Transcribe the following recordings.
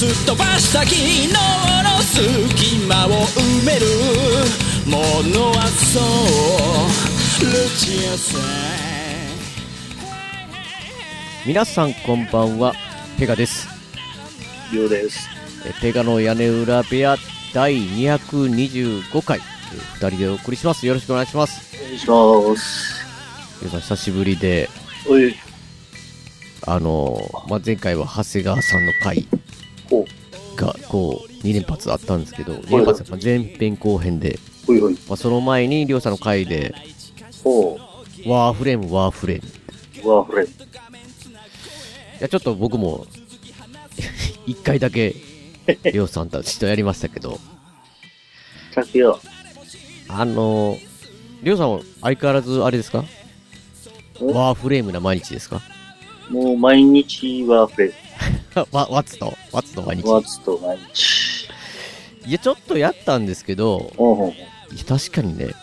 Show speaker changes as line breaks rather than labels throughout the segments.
すっ飛ばした昨日の隙間を埋めるものはそうルチアさん
皆さんこんばんは、ペガです。
ようです。
えペガの屋根裏部屋第225回、え二人でお送りします。よろしくお願いします。
お願いします。
皆さん久しぶりで、あのーまあ、前回は長谷川さんの回
ほ
が、こう、2連発あったんですけど、2連発、まあ前編後編で。まあ、その前に、りょうさんの回で、
ほ
ワーフレーム、ワーフレーム。
う。ワーフレン。
いや、ちょっと僕も、一回だけ、りょうさんたちとやりましたけど。あのー、りょうさんは相変わらずあれですか？ワーフレームな毎日ですか？
もう毎日ワーフレン。
わ、ワッツと、ワッツと毎日。
ワーツと毎日。
いや、ちょっとやったんですけど、
ほうほう
確かにね、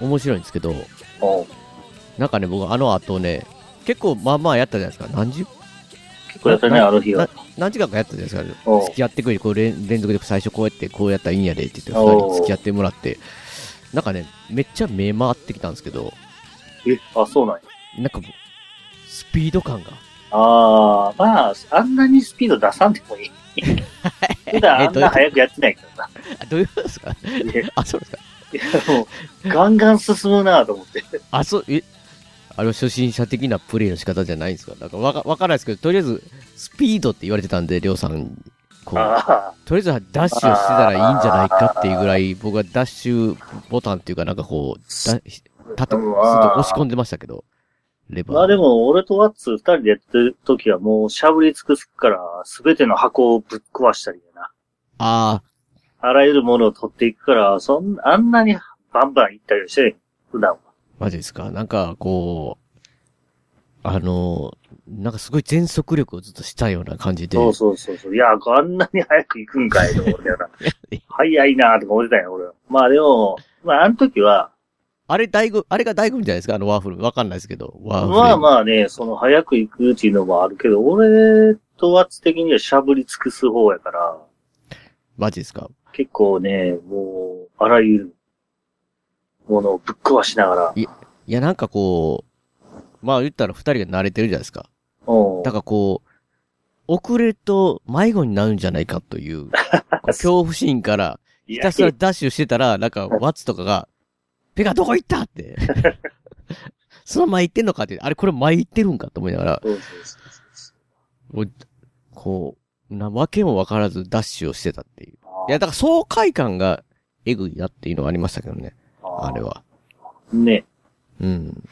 面白いんですけど。なんかね、僕あの後ね、結構まあまあやったじゃないですか。何十、
結構やったね、
な
あの日は
な。何時間かやったじゃないですか。付き合ってくれ、こう連連続で最初こうやって、こうやったらいいんやでって言って、二人付き合ってもらって、なんかね、めっちゃ目回ってきたんですけど、
え、あ、そうなんや。
なんか、スピード感が。
あー、まあ、あんなにスピード出さんでもいい。普段あんな早くやってないからな。
あどういうことですか？あ、そうですか。
いや、もう、ガンガン進むなと思って。
あ、そう、え、あれは初心者的なプレイの仕方じゃないんですか？なんかわかわからないですけど、とりあえず、スピードって言われてたんで、りょうさんに、こう、
あ
とりあえずダッシュをしてたらいいんじゃないかっていうぐらい、僕はダッシュボタンっていうかなんかこう、だ立て、すっと押し込んでましたけど、レバ
あ。
ー。
まあでも、俺とワッツ二人でやってる時はもうしゃぶり尽くすから、すべての箱をぶっ壊したりやな。
あ
あらゆるものを取っていくから、そん、あんなにバンバン行ったりはして普段は。
ー、マジですか？なんかこう、あの、なんかすごい全速力をずっとしたような感じで。
そうそうそうそう。いや、あんなに早く行くんかいと思ってな。早いなとか思ってたよ、俺は。まあでも、まああの時は、
あれ大悟、あれが大悟みたいですか？あのワーフル。わかんないですけど。ワーフル。
まあまあね、その早く行くっていうのもあるけど、俺とワッツ的にはしゃぶり尽くす方やから、
マジですか？
結構ね、もう、あらゆるものをぶっ壊しながら、
いや、なんかこう、まあ言ったら二人が慣れてるじゃないですか。
うん
だからこう、遅れると迷子になるんじゃないかという、恐怖心から、
い
ひたすらダッシュしてたら、なんか、ワッツとかが、ペガどこ行ったって。その前行ってんのかって、あれこれ前行ってるんかと思いながら、
そう
こう、なわけもわからずダッシュをしてたっていう。
あ
いや、だから爽快感がエグいなっていうのがありましたけどね、あれ。は。
ね。
うん。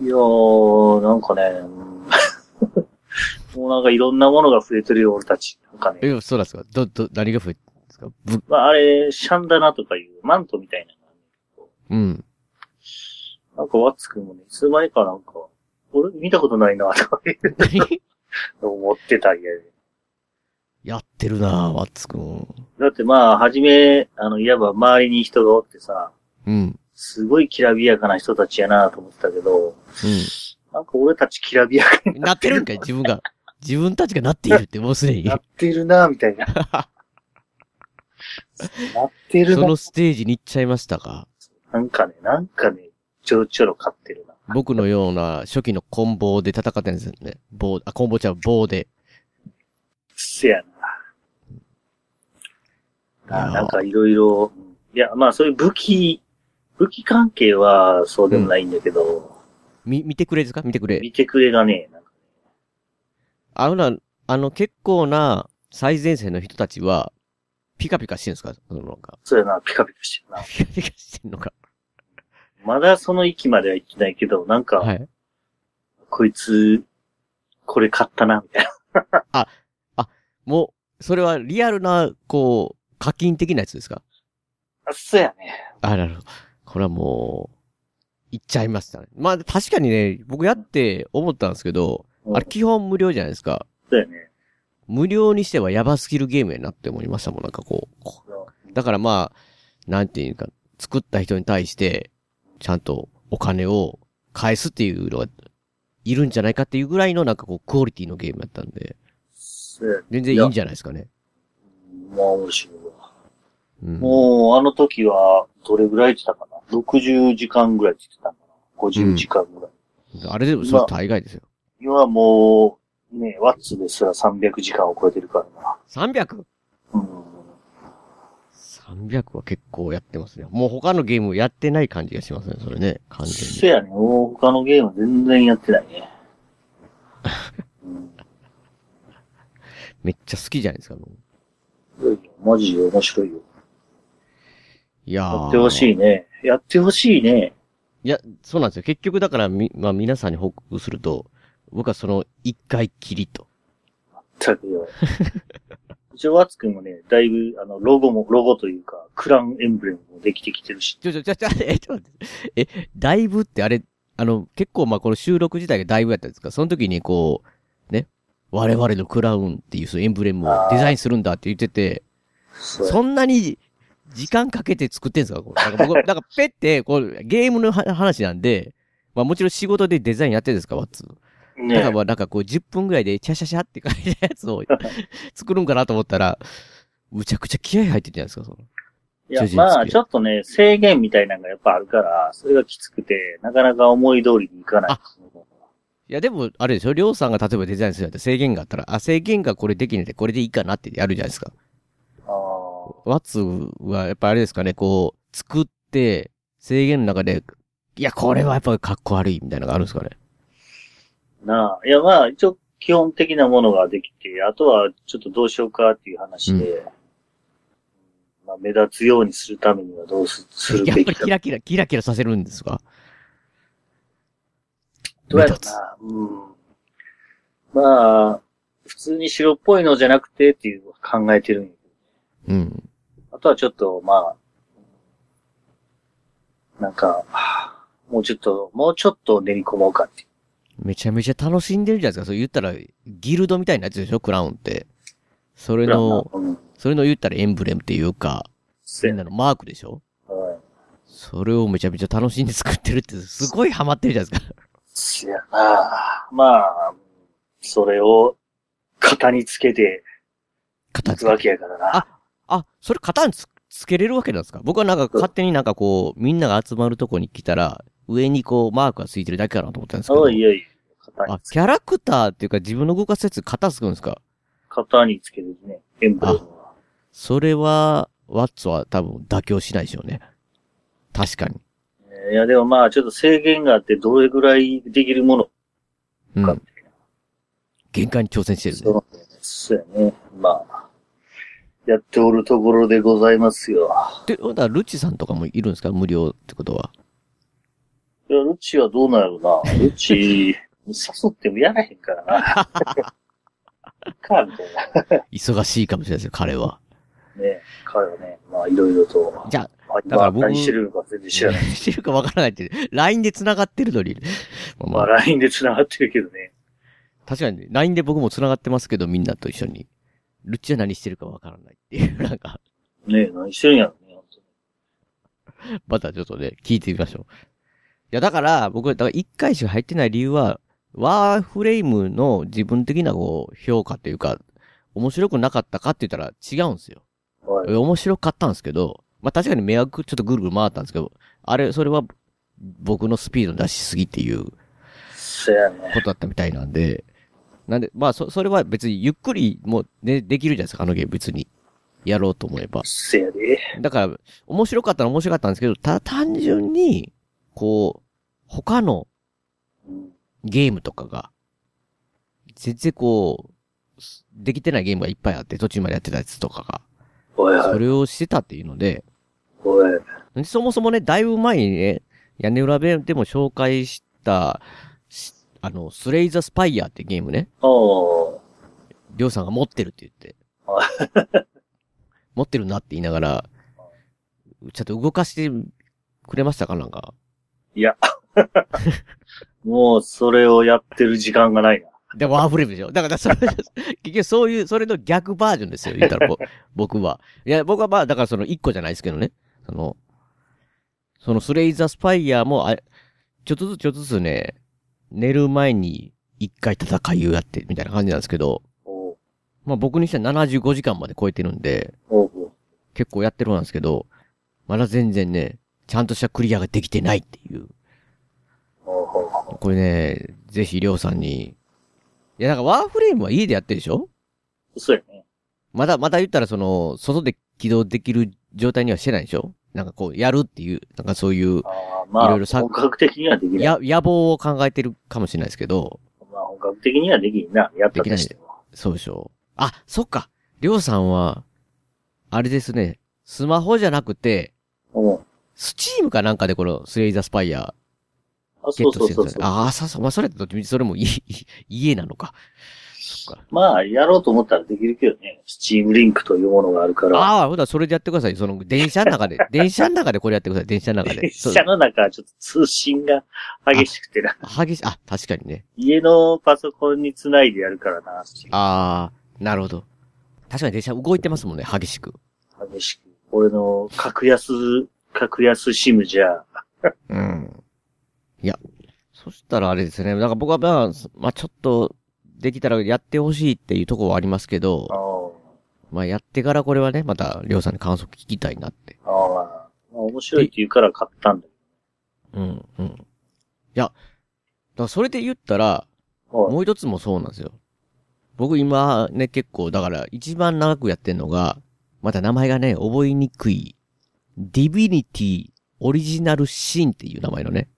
いやー、なんかね、う んもうなんかいろんなものが増えてるよ、俺たち。なんかね。
え、そうなんですか？ど、ど、何が増えてるんですか？ぶ、
まあ、あれ、シャンダナとかいうマントみたいな。
うん。
なんかワッツくんもね、いつの間にかなんか、俺見たことないな、とか 思ってたんやで。
やってるなぁ、ワッツくん。
だってまあ、はじめ、あの、いわば周りに人がおってさ、
うん。
すごいきらびやかな人たちやなと思ってたけど、
う
なんか俺たちきらびやかに
ん。なってるんかい自分が。自分たちがなっているってもうすでに。
なってるなみたいな。なってるな
そのステージに行っちゃいましたか
なんかね、なんかね、ちょろちょろ勝ってるな。
僕のような初期のコンボで戦ってるんですよね。棒、あ、コンボちゃう、棒で。
せやな。あなんかいろいろ、いや、まあそういう武器、武器関係はそうでもないんだけど、
み、見てくれですか？見てくれ。
見てくれがね、なんか
あのな、あの結構な最前線の人たちは、ピカピカしてるんですか？そのなんか。
そうやな、ピカピカしてるな。
ピカピカしてんのか。
まだその域までは行ってないけど、なんか、
はい。
こいつ、これ買ったな、みたいな。
もう、それはリアルな、こう、課金的なやつですか？
あそうやね。
あ、なるほど。これはもう、いっちゃいましたね。まあ確かにね、僕やって思ったんですけど、
うん
あれ基本無料じゃないですか。
そうやね。
無料にしてはヤバすぎるゲームやなって思いましたもん、なんかこう。だからまあ、なんていうか、作った人に対して、ちゃんとお金を返すっていうのが、いるんじゃないかっていうぐらいのなんかこう、クオリティのゲームやったんで。全然いいんじゃないですかね。
まあ面白いわ。
うん。
もう、あの時は、どれぐらい言ってたかな ?60 時間ぐらいって言ってたかな ?50 時間ぐらい。
あれでもそれ大概ですよ。
今はもう、ね、ワッツですら300時間を超えてるからな。
300?300
うん。
は結構やってますね。もう他のゲームやってない感じがしますね、それね。完全に。
せやね。もう他のゲーム全然やってないね。う ん
めっちゃ好きじゃないですか、もう。
いやいやマジで面白いよ。
いやー
やってほしいね。やってほしいね。
いや、そうなんですよ。結局だから、み、まあ皆さんに報告すると、僕はその一回きりと。
だけど。一応、ワッツくんもね、だいぶ、あの、ロゴも、ロゴというか、クランエンブレムもできてきてるし。
ちょちょちょちょ、え、ちょっと待って。え、だいぶってあれ、あの、結構まあこの収録自体がだいぶやったんですか？その時にこう、ね、我々のクラウンっていうそのエンブレムをデザインするんだって言ってて、
そ
んなに時間かけて作ってんすか？これなんか僕、なんかペって、こう、ゲームのは話なんで、まあもちろん仕事でデザインやってるんですか？ワッツ。だから
ね
まあなんかこう10分ぐらいでチャシャシャって書いたやつを 作るんかなと思ったら、むちゃくちゃ気合入ってるじゃないですか、その。
いやまあ、ちょっとね、制限みたいなのがやっぱあるから、それがきつくて、なかなか思い通りにいかない。
いやでも、あれでしょりょうさんが例えばデザインするんだって制限があったら、あ、制限がこれできないでこれでいいかなってやるじゃないですか。
ああ
ワッツはやっぱあれですかね、こう、作って、制限の中で、いや、これはやっぱかっこ悪いみたいなのがあるんですかね。
なあ。いや、まあ、一応、基本的なものができて、あとは、ちょっとどうしようかっていう話で、まあ、目立つようにするためにはどうすする
やっ
べ。
ぱりキラキラ、キラキラさせるんですか？
どうやろうな。うん。まあ、普通に白っぽいのじゃなくてっていう考えてるんやけ
うん。
ど。あとはちょっと、まあ、なんか、はあもうちょっと、もうちょっと練り込もうかっていう。
めちゃめちゃ楽しんでるじゃないですか。そう言ったら、ギルドみたいなやつでしょクラウンって。それの、
うん。
それの言ったらエンブレムっていうか、みんなのマークでしょ
はい
それをめちゃめちゃ楽しんで作ってるって、すごいハマってるじゃないですか。
せやなまあ、それを型につけて
型
いくわけやからな。
ああ、それ型につつけれるわけなんですか？僕はなんか勝手になんかこう、みんなが集まるとこに来たら、上にこう、マークがついてるだけかなと思ったんですけど。
あいやいや、型
あキャラクターっていうか自分の動かすやつ型つくんですか？
型につけるね、エンブレムは。
それは、ワッツは多分妥協しないでしょうね。確かに。
えーいや、でもまあ、ちょっと制限があって、どれぐらいできるものか
うん。限界に挑戦してるね。
そうやね。まあ、やっておるところでございますよ。
で、だからルチさんとかもいるんですか？無料ってことは。
いや、ルチはどうなんやろな。ルチ、誘ってもやらへんからな。か、みたい
忙しいかもしれないですよ、彼は。
な。ね。彼はね、まあ、いろいろと。
じゃ
まあ、今
だから僕
何してるのか全然知らない。
してるかわからないって、LINE で繋がってるのに。まあ
まあ、LINE で繋がってるけどね。
確かに、LINE で僕も繋がってますけど、みんなと一緒に。ルッチは何してるかわからないっていう、なんか、
ね何してるんやろね。本当に
またちょっとね、聞いてみましょう。いや、だから、僕、だから一回しか入ってない理由は、ワーフレームの自分的なこう、評価というか、面白くなかったかって言ったら違うんですよ。
はい。
面白かったんですけど、まあ確かに迷惑ちょっとぐるぐる回ったんですけど、あれ、それは僕のスピード出しすぎっていう。ことだったみたいなんで、なんで、まあそ、それは別にゆっくりもね、できるじゃないですか、あのゲーム別に。やろうと思えば。
せやで。
だから、面白かったら面白かったんですけど、ただ単純に、こう、他の
うん
ゲームとかが、全然こう、できてないゲームがいっぱいあって、途中までやってたやつとかが。それをしてたっていうので、そもそもね、だいぶ前にね、屋根裏部でも紹介した、しあの、スレイザースパイヤーってゲームね。りょうさんが持ってるって言って。持ってるなって言いながら、ちょっと動かしてくれましたか？なんか。
いや。もう、それをやってる時間がないな。
でもワーフレームでしょだからそれ、結局そういう、それの逆バージョンですよ、言ったらぼ 僕は。いや、僕はまあ、だからその一個じゃないですけどね。その、そのスレイザースパイヤーも、あちょっとずつちょっとずつね、寝る前に一回戦いをやって、みたいな感じなんですけど、まあ僕にしては75時間まで超えてるんで、結構やってるんですけど、まだ全然ね、ちゃんとしたクリアができてないっていう。これね、ぜひりょうさんに。いや、なんかワーフレームは家でやってるでしょ？
そうやね。
まだ、まだ言ったらその、外で起動できる状態にはしてないでしょ？なんかこう、やるっていう、なんかそういう、
まあ、
いろいろさ
本格的にはできない。
や、野望を考えてるかもしれないですけど、
まあ、本格的にはできんな。やったとしても。
そうでしょあ、そっか。りょうさんは、あれですね、スマホじゃなくて、
うん。
スチームかなんかでこのスレイザースパイア
あ、
ゲッ
そう
トしてるんですよね。
そうそうそう。
ああ、そうそう。まあ、それってどっちみちそれも家、家なのか。そっか。
まあ、やろうと思ったらできるけどね。スチームリンクというものがあるから。
ああ、ほら、それでやってください。その、電車の中で、電車の中でこれやってください。電車の中で。
電車の中はちょっと通信が激しくてな。
激しい、あ、確かにね。
家のパソコンにつないでやるからな、
ああ、なるほど。確かに電車動いてますもんね、激しく。
激しく。俺の格安、格安シムじゃ、
うん。いや、そしたらあれですね。だから僕はまあ、まあちょっと、できたらやってほしいっていうところはありますけど
あ、
まあやってからこれはね、また、りょうさんに感想聞きたいなって。
あ、ああ、まあ面白いって言うから買ったんだけ
うん、うん。いや、だからそれで言ったら、
ど。はい
もう一つもそうなんですよ。僕今ね、結構、だから一番長くやってんのが、また名前がね、覚えにくい、ディビニティオリジナルシーンっていう名前のね、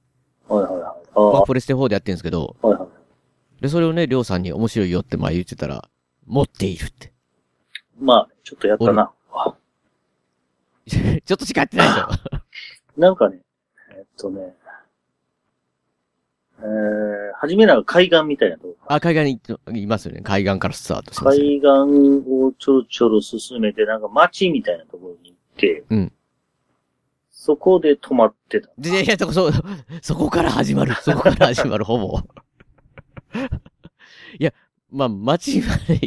はいはいはい。ああ、
まあプレステ4でやってるんですけど、
はいはい。
で、それをね、りょうさんに面白いよって前言ってたら、持っているって。
まあ、ちょっとやったな。あ
ちょっとしかやってないで。
なんかね、えっとね、えー、初めなんか海岸みたいなとこ。
あ、海岸にいますよね。海岸からスタートしますよね。
海岸をちょろちょろ進めて、なんか街みたいなところに行って、
うん
そこで止まってた。
で、いや、そ、そ、そこから始まる。そこから始まる、ほぼ。いや、まあ、街はね、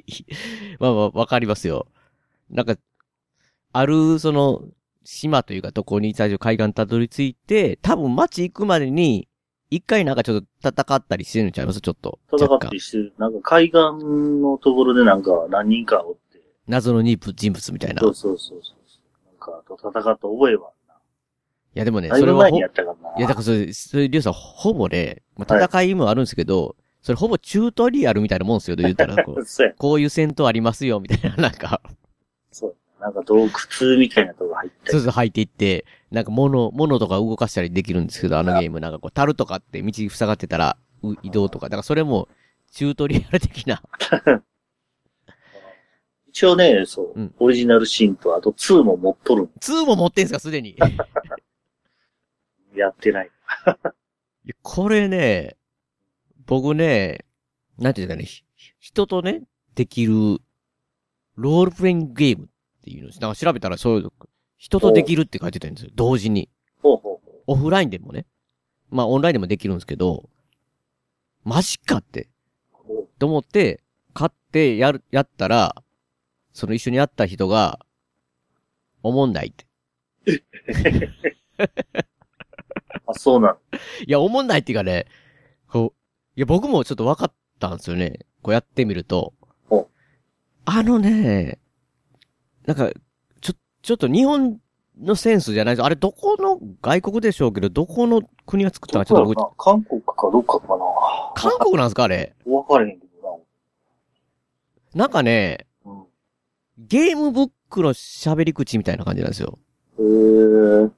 まあまあ、わかりますよ。なんか、ある、その、島というか、とこに最初海岸たどり着いて、多分街行くまでに、一回なんかちょっと戦ったりしてるんちゃいます？ちょっと。
戦ってしてる。なんか海岸のところでなんか何人かおって。
謎の人物みたいな。い
そうそうそうそう。なんか、と戦った覚えは
や、でもね、それはい
やったからな。
や、だからそれ、それ、りょうさん、ほぼね、まあ、戦いもあるんですけど、それほぼチュートリアルみたいなもんですよ、言ったら、こう。こういう戦闘ありますよ、みたいな、なんか、
そう。なんか洞窟みたいなとこ入ったり。
そうそう入っていって、なんか物、物とか動かしたりできるんですけど、あのゲーム、なんかこう、樽とかって道塞がってたら、う移動とか、だからそれも、チュートリアル的な。
一応ね、そう、
うん
オリジナルシーンと、あと2も持っとるん
2も持ってんすか、すでに。い
やってない。
やこれね、僕ね、なんていうかね、ひ人とね、できる、ロールプレイングゲームっていうの。なんか調べたらそういう、人とできるって書いてたんですよ。同時に。
ほうほうほ
オフラインでもね。まあオンラインでもできるんですけど、マジかって。と思って、買ってやる、やったら、その一緒にやった人が、おもんないって。
う。あ、そうなの。
いや、おもんないっていうかね、こう、いや、僕もちょっと分かったんですよね。こうやってみると
お。
あのね、なんか、ちょ、ちょっと日本のセンスじゃないです。あれ、どこの、外国でしょうけど、どこの国が作ったかちょっと
韓国かどっかかな。
韓国なんですかあれ？
わかれへんけど
なんかね、
な。うん。
ゲームブックの喋り口みたいな感じなんですよ。
へえ。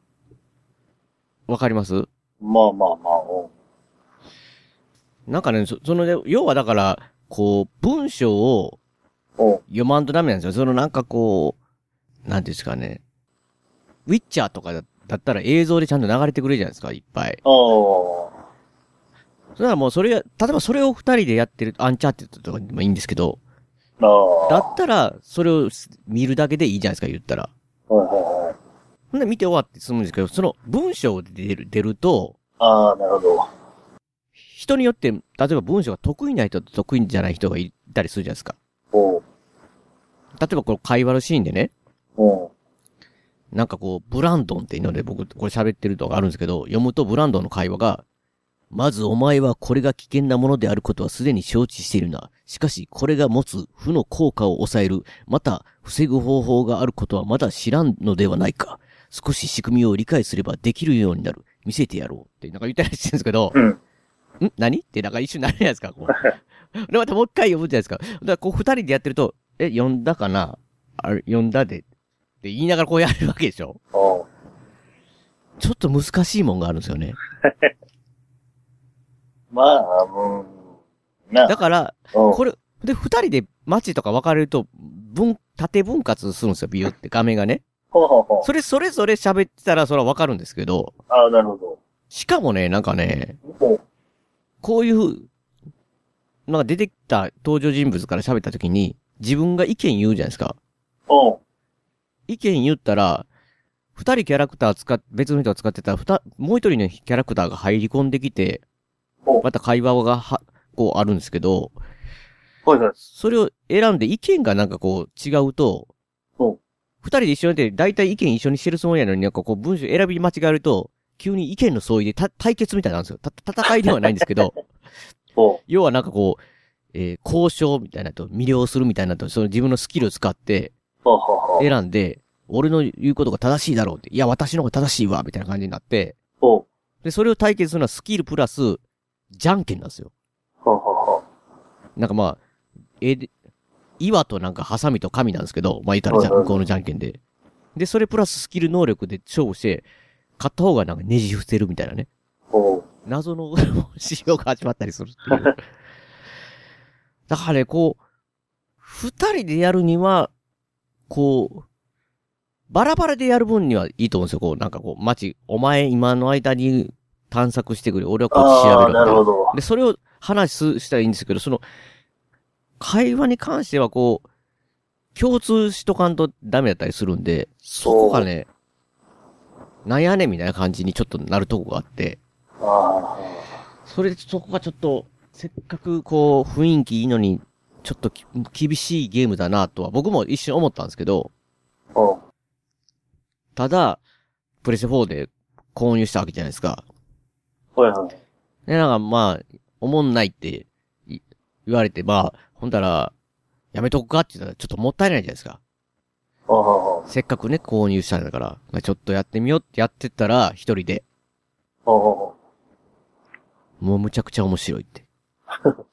わかります？
まあまあまあ、うん。
なんかね、そそのね、要はだから、こう、文章を
うん。
読まんとダメなんですよ。そのなんかこう、なんていうんですかね。ウィッチャーとかだだったら映像でちゃんと流れてくれるじゃないですか、いっぱい。
ああ。
それはもうそれが、例えばそれを二人でやってる、アンチャーテッドとかでもいいんですけど。だったら、それを見るだけでいいじゃないですか、言ったら。
はいはいはい。
ほんで見て終わって済むんですけど、その文章で出る、出ると、
ああ、なるほど。
人によって、例えば文章が得意な人と得意じゃない人がいたりするじゃないですか。
おう。
例えばこの会話のシーンでね、
おう。
なんかこう、ブランドンっていうので僕、これ喋ってるとがあるんですけど、読むとブランドンの会話が、まずお前はこれが危険なものであることはすでに承知しているな。しかし、これが持つ負の効果を抑える、また、防ぐ方法があることはまだ知らんのではないか。少し仕組みを理解すればできるようになる。見せてやろう。ってなんか言ったりしてるんですけど、
うん。
ん？何？ってなんか一瞬なるじゃないですか、こう。で、またもう一回読むじゃないですか。だからこう二人でやってると、え、読んだかな？あれ、読んだで。って言いながらこうやるわけでしょ。ちょっと難しいもんがあるんですよね。
まあ、うん。な
だから、これ、で、二人で街とか分かれると、分、縦分割するんですよ、ビューって画面がね。
ほうほうほう。
それ、それぞれ喋ってたらそれは分かるんですけど、
ああ、なるほど。
しかもね、なんかね、
ほう。
こういう、なんか出てきた登場人物から喋った時に、自分が意見言うじゃないですか。意見言ったら、二人キャラクター使っ、別の人が使ってたら、ふた、もう一人のキャラクターが入り込んできて
お、
また会話がは、こうあるんですけど、
はいはい。
それを選んで意見がなんかこう違うと
お、
二人で一緒にやって、だいたい意見一緒にしてるつもりやのになんかこう文章選び間違えると、急に意見の相違でた対決みたいなんですよ。た、戦いではないんですけど。要はなんかこう、えー交渉みたいなと、魅了するみたいなと、その自分のスキルを使って。選んで、俺の言うことが正しいだろうって、いや、私の方が正しいわ、みたいな感じになって。で、それを対決するのはスキルプラス、じゃんけんなんですよ。なんかまあ、えで、岩となんかハサミと紙なんですけど、まあ言ったらじゃ向こうのじゃんけんで。で、それプラススキル能力で勝負して、勝った方がなんかねじ伏せるみたいなね。謎の 仕様が始まったりするっていう。だからね、こう、二人でやるには、こう、バラバラでやる分にはいいと思うんですよ。こう、なんかこう、街、お前今の間に探索してくれ。俺はこっち調べろ
なるほど。
で、それを話すしたらいいんですけど、その、会話に関してはこう、共通しとかんとダメだったりするんで、そこがね、なんやねんみたいな感じにちょっとなるとこがあって、
あ
それでそこがちょっと、せっかくこう、雰囲気いいのに、ちょっとき厳しいゲームだなとは僕も一瞬思ったんですけど。ただ、プレステ4で購入したわけじゃないですか。
はいはい。
で、なんかまあ、思んないってい言われて、まあ、ほんだら、やめとくかって言ったらちょっともったいないじゃないですか。せっかくね、購入したんだから、まあ、ちょっとやってみようってやってったら、一人で、もうむちゃくちゃ面白いって。
う。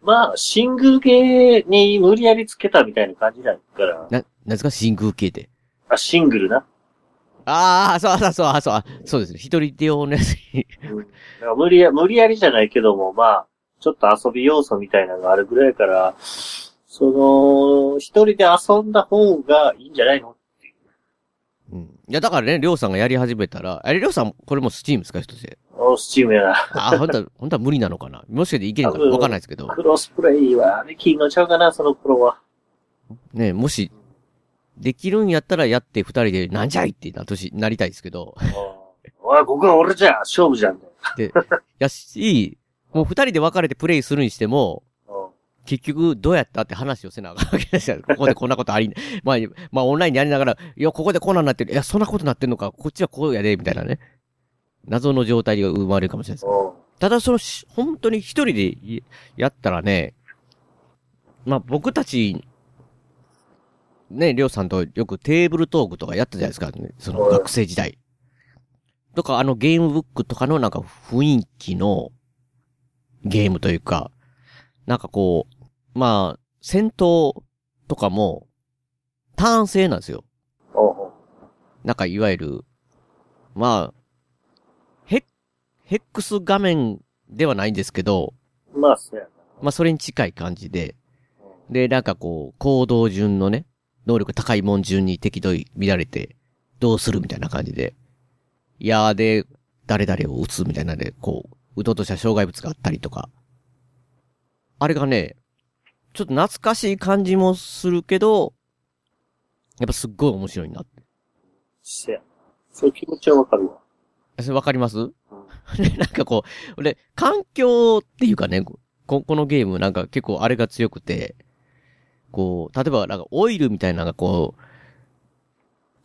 まあ、シングル系に無理やりつけたみたいな感じだから。
な、なんですか？真空系って。
あ、シングルな。
ああ、そうそうそう、あそう、あそうですね。一人で用のやつに。
無理や、無理やりじゃないけども、まあ、ちょっと遊び要素みたいなのがあるぐらいから、その、一人で遊んだ方がいいんじゃないの
うん。いや、だからね、りょうさんがやり始めたら、あれ、りょうさん、これもスチーム使う人で。
おスチームやな。
ああ、ほんとは、ほんとは無理なのかな？もしかしていけるのかわかんないですけど。
クロスプレイはできんのちゃうかな、その頃は。
ね、もし、できるんやったらやって二人で、なんじゃいってな年、なりたいですけど。
おい、ここは俺じゃ勝負じゃん。
で、やし、もう二人で分かれてプレイするにしても、
うん
結局、どうやったって話をせなあかんわけですよ。ここでこんなことあり、まあ、まあ、オンラインでやりながら、いや、ここでこんなんなってる。いや、そんなことなってんのか。こっちはこうやで、みたいなね。謎の状態が生まれるかもしれないです。
うん
ただ、そのし、本当に一人でいやったらね、まあ、僕たち、ね、りょうさんとよくテーブルトークとかやったじゃないですか、ね、その
はい
学生時代。とか、あのゲームブックとかのなんか雰囲気のゲームというか、なんかこう、まあ、戦闘とかも、ターン制なんですよ。なんかいわゆる、まあ、ヘッ、ヘックス画面ではないんですけど、
まあ、そうやな。
まあそれに近い感じで、で、なんかこう、行動順のね、能力高いもん順に適度に乱れて、どうするみたいな感じで、いやーで、誰々を撃つみたいなんで、こう、うとうとした障害物があったりとか。あれがね、ちょっと懐かしい感じもするけど、やっぱすっごい面白いなって。
せや。そういう気持ちはわかるわ。
それわかります？で なんかこう、俺、環境っていうかね、ここのゲームなんか結構あれが強くて、こう、例えばなんかオイルみたいなのがこう、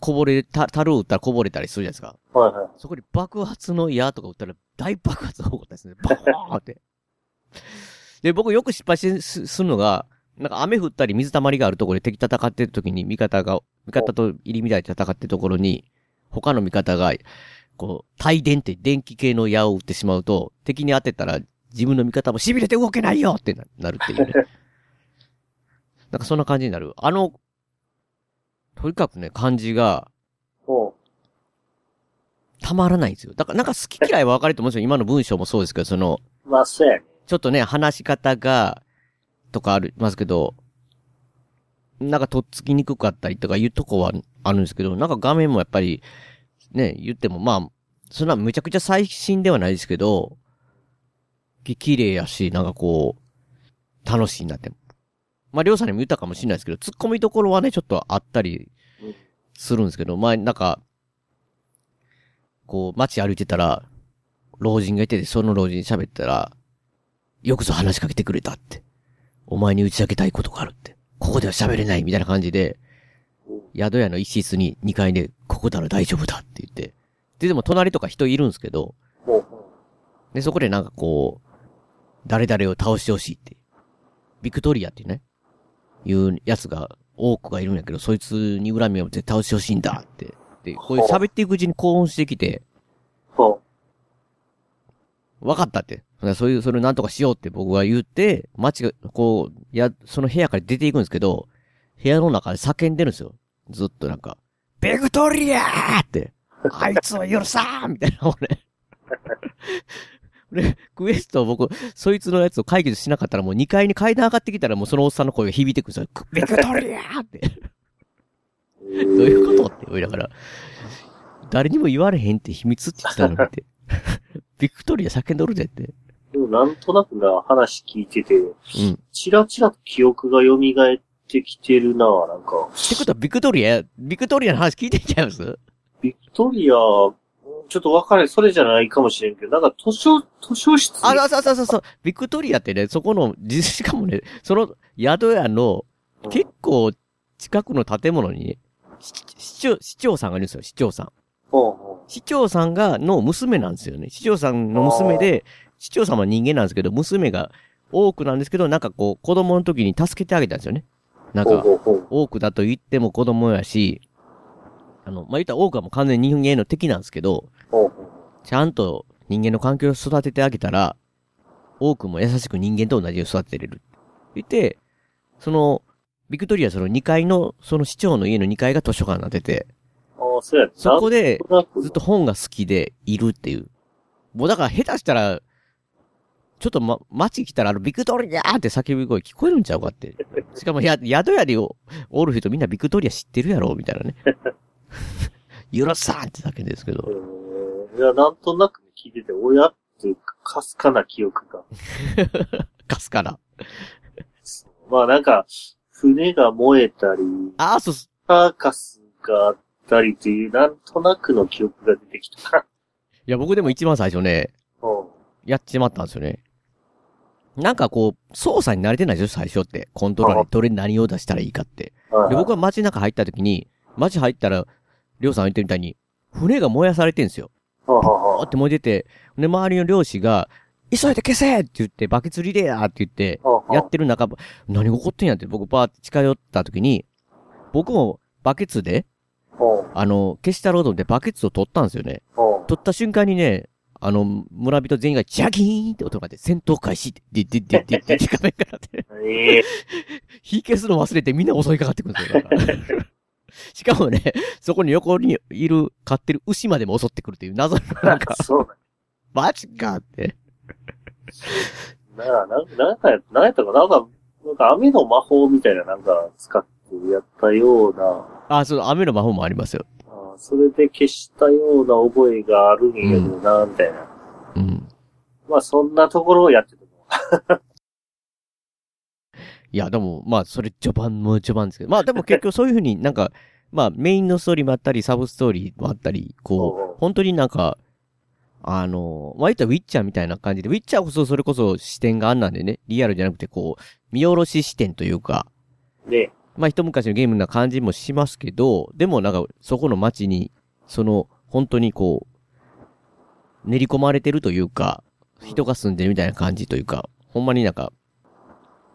こぼれ、た、樽を打ったらこぼれたりするじゃないですか。
はいはい。
そこに爆発の矢とか打ったら大爆発が起こったですね。バコーンって。で、僕よく失敗しすするのが、なんか雨降ったり水たまりがあるところで敵戦ってる時に味方が、味方と入り乱れて戦ってるところに、他の味方が、こう、帯電って電気系の矢を撃ってしまうと、敵に当てたら自分の味方も痺れて動けないよってななるっていうね。なんかそんな感じになる。あの、とにかくね、感じが、
ほ
たまらないんですよ。だからなんか好き嫌いは分かれると思うんですよ。今の文章もそうですけど、その、
う。まあ、そうやね。
ちょっとね、話し方が、とかありますけど、なんかとっつきにくかったりとかいうとこはあるんですけど、なんか画面もやっぱり、ね、言ってもまあ、そんなめちゃくちゃ最新ではないですけど、き綺麗やし、なんかこう、楽しいなって。まあ、りょうさんにも言ったかもしれないですけど、突っ込みどころはね、ちょっとあったりするんですけど、まあ、なんか、こう、街歩いてたら、老人がいてて、その老人喋ったら、よくぞ話しかけてくれたって。お前に打ち明けたいことがあるって。ここでは喋れないみたいな感じで、宿屋の一室に2階で、ここなら大丈夫だって言って。で、でも隣とか人いるんですけど、で、そこでなんかこう、誰々を倒してほしいって。ビクトリアってね、いうやつが、多くがいるんやけど、そいつに恨みを持って倒してほしいんだって。で、こういう喋っていくうちに興奮してきて、
う。ほ
わかったって。そういう、それをなんとかしようって僕は言って、街が、こう、や、その部屋から出ていくんですけど、部屋の中で叫んでるんですよ。ずっとなんか、ビクトリアーって、あいつを許さんみたいな、俺。で、クエストを僕、そいつのやつを解決しなかったらもう2階に階段上がってきたらもうそのおっさんの声が響いてくるんですよ。ビクトリアーって。
う。
どういうことって言いながら、誰にも言われへんって秘密って言ってたのにって。ビクトリア叫んどるぜって。
でもなんとなくな、話聞いてて、
うん。
チラチラと記憶が蘇ってきてるな、なんか。
ってことは、ビクトリア、ビクトリアの話聞いてんちゃいます？
ビクトリア、ちょっとわかる、それじゃないかもしれんけど、なんか図書、図書室
あ、そうそうそうそう。ビクトリアってね、そこの、実しかもね、その宿屋の
うん
結構近くの建物にね、市市長、市長さんがいるんですよ、市長さん。市長さんが、の娘なんですよね。市長さんの娘で、市長さんは人間なんですけど、娘が多くなんですけど、なんかこう、子供の時に助けてあげたんですよね。なんか。多くだと言っても子供やし、あの、まあ、言ったら多くはもう完全に人間の敵なんですけど。ちゃんと人間の環境を育ててあげたら、多くも優しく人間と同じように育てれる。言って、その、ビクトリアその2階の、その市長の家の2階が図書館になってて、
そ。
そこでずっと本が好きでいるっていう。もうだから下手したら、ちょっとま、街来たらあのビクトリアーって叫び声聞こえるんちゃうかって。しかもや、宿屋でおおる人みんなビクトリア知ってるやろみたいなね。許さんって叫んですけど。
いや、なんとなくね聞いてて、親っていうか、かすかな記憶が。
かすから。
まあなんか、船が燃えたり、
ああ、そう。
サーカスがあったりという、なんとなくの記憶が出てきた。
いや、僕でも一番最初ね、
うん。
やっちまったんですよね。なんかこう、操作に慣れてないですよ、最初って。コントローラーにどれに何を出したらいいかって。で、僕は街中入った時に、街入ったら、りょうさん言ってるみたいに、船が燃やされてんすよ。
ははは
あって燃えてて、で、周りの漁師が、急いで消せって言って、バケツリレーやって言って、やってる中、何が起こってんやって僕バーって近寄った時に、僕もバケツで、
は
あの、消したロードでバケツを取ったんですよね。
は
取った瞬間にね、あの、村人全員がジャギーンって音が出て、戦闘開始って、で、で、で、で、で、で、画面からで、
ええ
火消すの忘れてみんな襲いかかってくるんですよ。しかもね、そこに横にいる、飼ってる牛までも襲ってくるっていう謎のなんか、
そう
マジかって。
だ。なあ、なんなんかや、なんやったかな？なんか、なんか雨の魔法みたいななんか使ってやったような、
あ、そう、雨の魔法もありますよ。
あそれで消したような覚えがあるんやけどな、みたいな。
うん。
まあそんなところをやってたの。
いいや、でも、まあ、それ序盤も序盤ですけど。まあ、でも結局そういうふうになんか、まあ、メインのストーリーもあったり、サブストーリーもあったり、こう、本当になんか、あの、まあ、言ったらウィッチャーみたいな感じで、ウィッチャーこそそれこそ視点があんなんでね、リアルじゃなくて、こう、見下ろし視点というか、
で、
まあ、一昔のゲームな感じもしますけど、でもなんか、そこの街に、その、本当にこう、練り込まれてるというか、人が住んでるみたいな感じというか、ほんまになんか、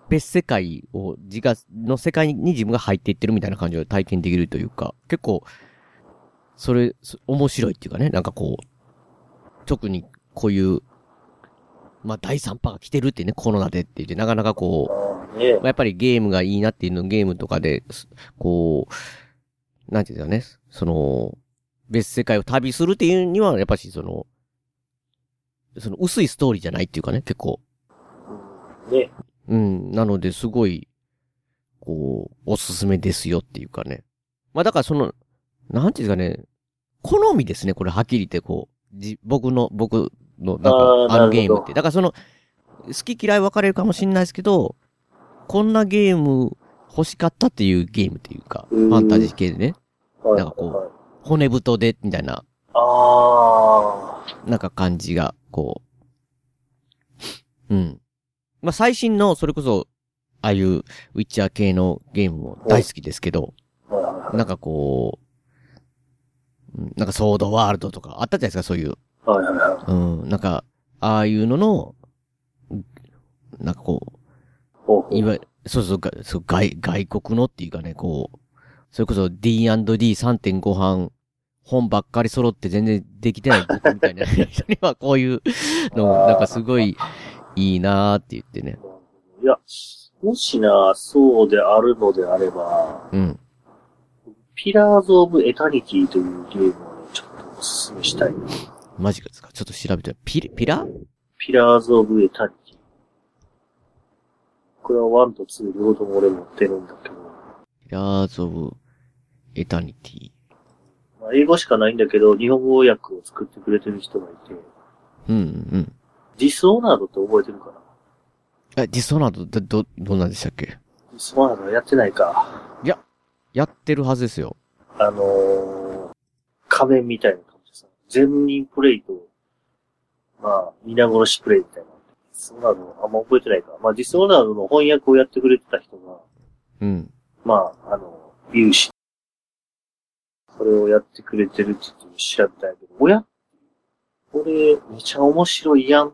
別世界を、自我の世界に自分が入っていってるみたいな感じを体験できるというか、結構、それ、そ面白いっていうかね、なんかこう、特にこういう、まあ、第3波が来てるってね、コロナでって言って、なかなかこう、やっぱりゲームがいいなっていうの、ゲームとかで、すこう、なんていうんだろうね、その、別世界を旅するっていうには、やっぱしその、その薄いストーリーじゃないっていうかね、結構。
ね。
うん、なので、すごい、こう、おすすめですよっていうかね。まあだからその、なんていうんですかね、好みですね、これはっきり言って、こう、じ、僕の、僕の、なんか、
あ
のゲームって。だからその、好き嫌い分かれるかもしれないですけど、こんなゲーム欲しかったっていうゲームっていうか、フ
うん。
ァンタジー系でね、
はい。
なんかこう
はい
骨太で、みたいな、
あ
なんか感じが、こう、うん。まあ最新の、それこそ、ああいう、ウィッチャー系のゲームも大好きですけど、なんかこう、うんなんかソードワールドとかあったじゃないですか、そういう。うん、なんか、ああいうのの、うんなんかこう、
い。
わゆる、そうそう、がそう外、外国のっていうかね、こう、それこそ D&D3.5 版、本ばっかり揃って全然できてない僕みたいな人にはこういうの、なんかすごいいいなーって言ってね。
いや、もしな、そうであるのであれば、
うん。
ピラーズ・オブ・エタニティというゲームをね、ちょっとおすすめしたい。
マジかですか？ちょっと調べて。ピリ、ピラ？
ピラーズ・オブ・エタニティ。これは1と2両方とも俺持ってるんだけど、
ピラーズ・オブ・エタニティ。
まあ、英語しかないんだけど、日本語訳を作ってくれてる人がいて、
うんうん。
ディスオーナードって覚えてるかな？
え、ディストナード、ど、ど、どんなんでしたっけ？
ディスオーナードやってないか。
やってるはずですよ。
あのー、仮面みたいな感じでさ、全人プレイと、まあ、皆殺しプレイみたいな。ディスオーナード、あんま覚えてないか。まあ、ディスオーナードの翻訳をやってくれてた人が、
うん。
まあ、あの、有志。それをやってくれてるって言って調べたんやけど、おや？これ、めちゃ面白いやん。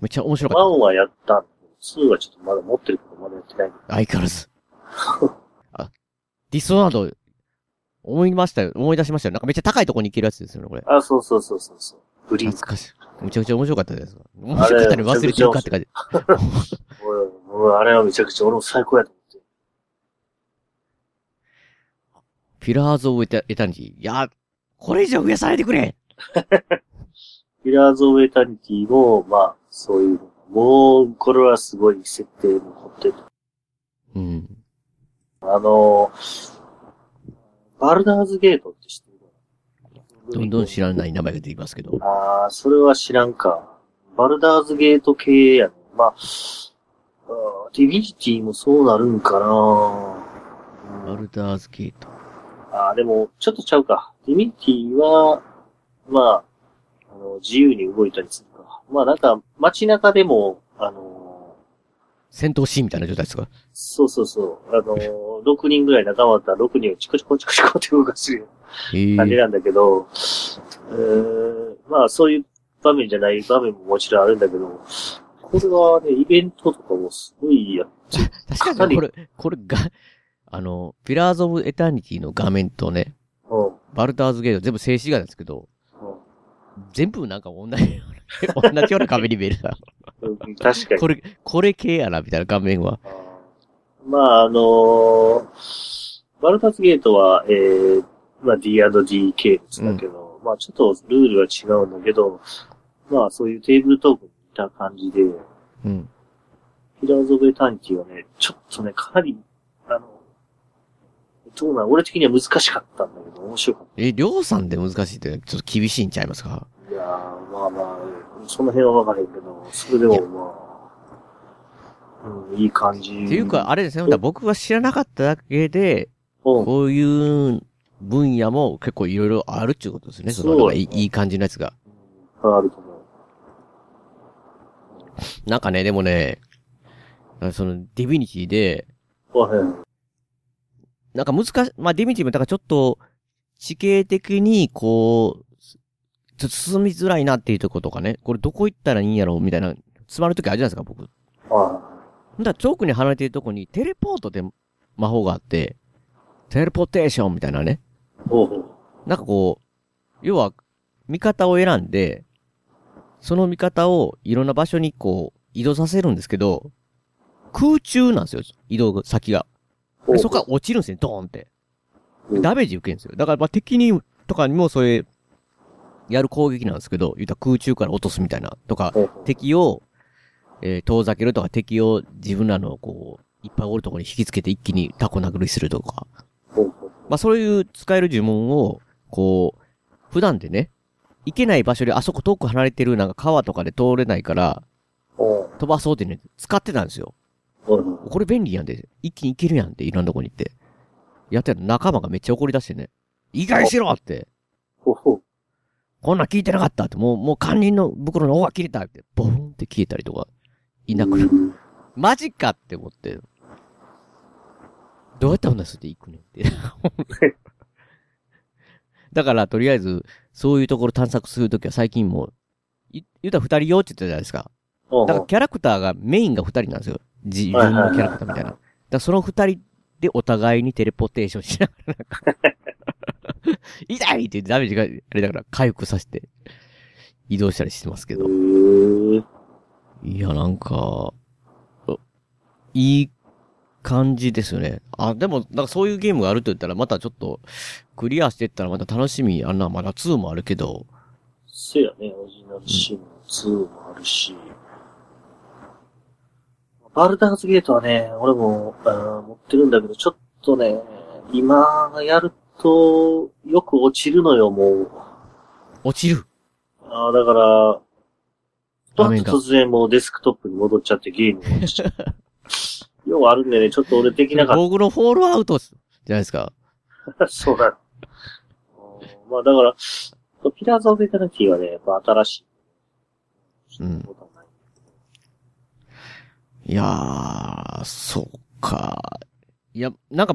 めっちゃ面白かっ
1はやったんだけど、2はちょっとまだ持ってるけど、まだやってない。
た。相変わらず。あ、ディストナード、思いましたよ。思い出しましたよ。なんかめっちゃ高いとこに行けるやつですよね、これ。
あ、そうそうそうそうそう。ブリンク。
懐かしい。めちゃくちゃ面白かったです。面白かったね。忘れてるかって感じ。
おいおいあれはめちゃくちゃ俺も最高やと思って。
ピラーズ・オブ・エタ、エタニティ。いや、これ以上増やさないでくれ
ピラーズ・オブ・エタニティも、まあ、そういう、もう、これはすごい設定も凝ってる。
うん。
あの、バルダーズゲートって知ってる？
どんどん知らない名前が出てきますけど。
ああ、それは知らんか。バルダーズゲート系やね。まあ、あーディビニティもそうなるんかな
バルダーズ・ゲート。
ああ、でも、ちょっとちゃうか。ディビニティは、まあ、あの、自由に動いたりするか。まあなんか、街中でも、あの
戦闘シーンみたいな状態ですか？
そうそうそう、あの6人ぐらい仲間だったら6人をチコチコチコチコって動かするような感じなんだけど、えー、まあそういう場面じゃない場面ももちろんあるんだけど、これはね、イベントとかもすごいやって、
確かにこれ、これが、あの、ピラーズ・オブ・エタニティの画面とね、
うん、
バルダーズ・ゲート全部静止画なんですけど、
うん
全部なんか同じような、同じような画面に見えるな。
うん、確かに。
これ、これ系やな、みたいな画面は。
まあ、あのーバルダーズゲートは、えー、まあ D&D 系列だけど、まあちょっとルールは違うんだけど、まあそういうテーブルトークに似た感じで、
うん。
ピラーズ・オブ・エタニティはね、ちょっとね、かなり、どうなん俺的には難しかったんだけど、面白かっ
え、りょうさんで難しいって、ちょっと厳しいんちゃいますか？
た。いやーまあまあ、その辺はわからへんけど、それでもまあ、うん、いい感じ。
っていうか、あれですね、僕は知らなかっただけで、
うん、
こういう分野も結構いろいろあるっていうことですね。そ
う
なんかいい感じのやつが。
あると思う。
なんかね、でもね、その、ディビニティで、
はい。
なんか難し、まあ、ディビニティも、だからちょっと、地形的に、こう、ちょっと進みづらいなっていうとことかね、これどこ行ったらいいんやろうみたいな、詰まるときあるじゃないですか、僕。
は
ほんだら遠くに離れてるとこに、テレポートって魔法があって、テレポーテーションみたいなね。
い。ほうほう。
なんかこう、要は、味方を選んで、その味方をいろんな場所にこう、移動させるんですけど、空中なんですよ、移動先が。そこから落ちるんですね、ドーンって。ダメージ受けるんですよ。だからまあ敵に、とかにもそれ、やる攻撃なんですけど、言ったら空中から落とすみたいな、とか、敵を、えー遠ざけるとか、敵を自分らのこう、いっぱいおるところに引きつけて一気にタコ殴りするとか。まあそういう使える呪文を、こう、普段でね、行けない場所であそこ遠く離れてるなんか川とかで通れないから、
ほ
飛ばそうってね、使ってたんですよ。これ便利やんで、一気に行けるやんって、いろんなとこに行って。やったら仲間がめっちゃ怒り出してね、意外しろって。こんなん聞いてなかったって、もう、もう堪忍の袋の尾が切れたって、ボーンって消えたりとか、いなくなる。マジかって思って。どうやって話していくねんって。だから、とりあえず、そういうところ探索するときは最近もう、い言うたら二人用って言ったじゃないですか。だからキャラクターがメインが二人なんですよ。自分のキャラクターみたいな。だからその二人でお互いにテレポテーションしながらなんか 痛いってダメージが、あれだから回復させて、移動したりしてますけど。いや、なんか、おいい感じですよね。あ、でも、なんかそういうゲームがあると言ったら、またちょっと、クリアしていったらまた楽しみあんな、まだ2もあるけど、
せやね、オリジナルシーン2もあるし。バルダーズゲートはね、俺も、あー持ってるんだけど、ちょっとね、今やると、よく落ちるのよ、もう。
落ちる。
ああ、だから、
画面が
突然もうデスクトップに戻っちゃってゲーム。ようあるんでね、ちょっと俺できなかっ
僕のフォールアウトじゃないですか。
た。そうだ。うんまあだから、ピラーズ・オブ・エタニティはね、やっぱ新しい。
うんいやー、そうか。いや、なんか、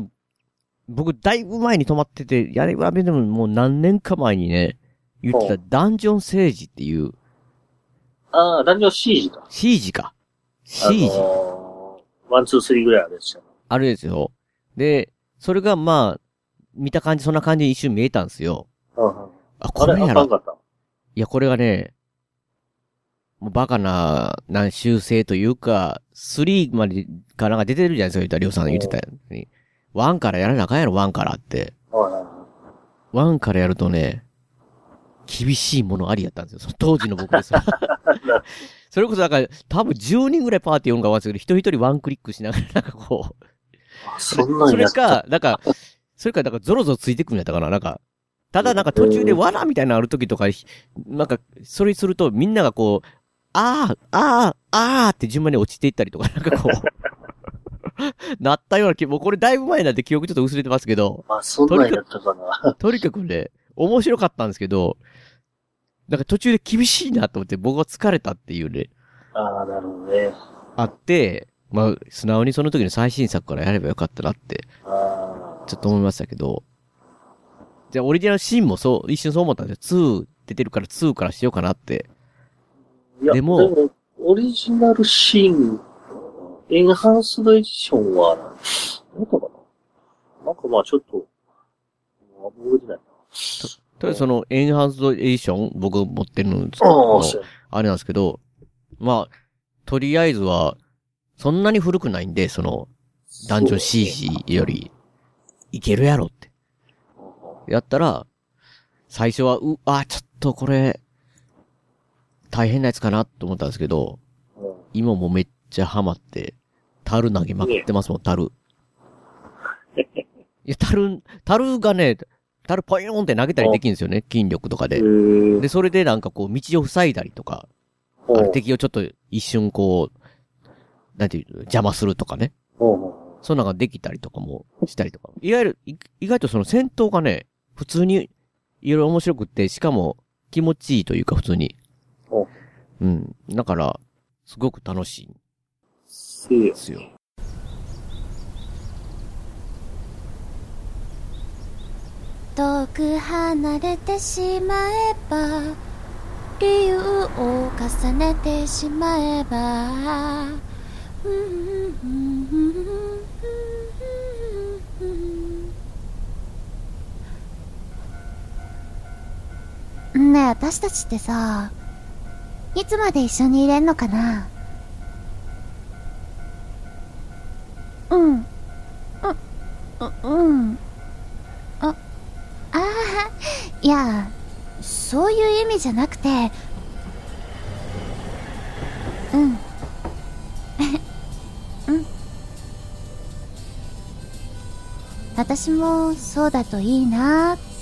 僕、だいぶ前に止まってて、やればべでももう何年か前にね、言ってたダンジョンセイジっていう、
ああ、ダンジョンシージか。
シージか。シージ、
あのーワン、ツー、スリーぐらいあるやつじゃん。
あるですよ。で、それがまあ、見た感じ、そんな感じに一瞬見えたんですよ。
うんうん
あ、これやろ。
あかんかった。
いや、これがね、もうバカな、な修正というか、3までかなんか出てるじゃないですか、言ったら、りょうさん言ってたように。1からやらなあかんやろ、1からって。
はいはいはい
1からやるとね、厳しいものありやったんですよ。その当時の僕です。それこそなんか、多分10人ぐらいパーティー音がわんですけど、一人一人ワンクリックしながら、なんかこう、
あそんなん
それ。か、なんくそれか、なんかゾロゾロついてくるんやったかななんか、ただなんか途中で罠みたいなのある時とか、なんか、それするとみんながこう、あー、あー、あーって順番に落ちていったりとか、なんかこう、なったような気、もうこれだいぶ前なんで記憶ちょっと薄れてますけど、
あ、そんなんやったかな。
とにかくね、面白かったんですけど、なんか途中で厳しいなと思って僕は疲れたっていうね、
ああ、なるほどね。
あって、まあ、素直にその時の最新作からやればよかったなって
ああ。
ちょっと思いましたけど、じゃあオリジナルシーンもそう、一瞬そう思ったんですよ。2出てるから2からしようかなって。
いや、
でも
でも、オリジナルシーン、エンハンスドエディションは、なんだったかななんかまあちょっと、もう覚えてないな。
とりあえずそのエンハンスドエディション僕持ってるんですけ
あ
ど
あ
れなんですけど、まあ、とりあえずは、そんなに古くないんで、その、ダンジョン CG より、いけるやろって。やったら、最初は、う、あ、ちょっとこれ、大変なやつかなと思ったんですけど、
うん
今もめっちゃハマって、樽投げまくってますもん、樽。いや、樽、樽がね、樽ポヨーンって投げたりできるんですよね、筋力とか
へ
で。
ー
で、それでなんかこう、道を塞いだりとか、あの敵をちょっと一瞬こう、なんていう、邪魔するとかね。そんなのができたりとかもしたりとか。意外と、い意外とその戦闘がね、普通にいろいろ面白くって、しかも気持ちいいというか普通に。うん。だから、すごく楽しいん
せや
で。すよ。
遠く離れてしまえば理由を重ねてしまえばねえ私たちってさいつまで一緒にいれんのかな？うん。うううん。あああいやそういう意味じゃなくて。うん。うん。私もそうだといいなって。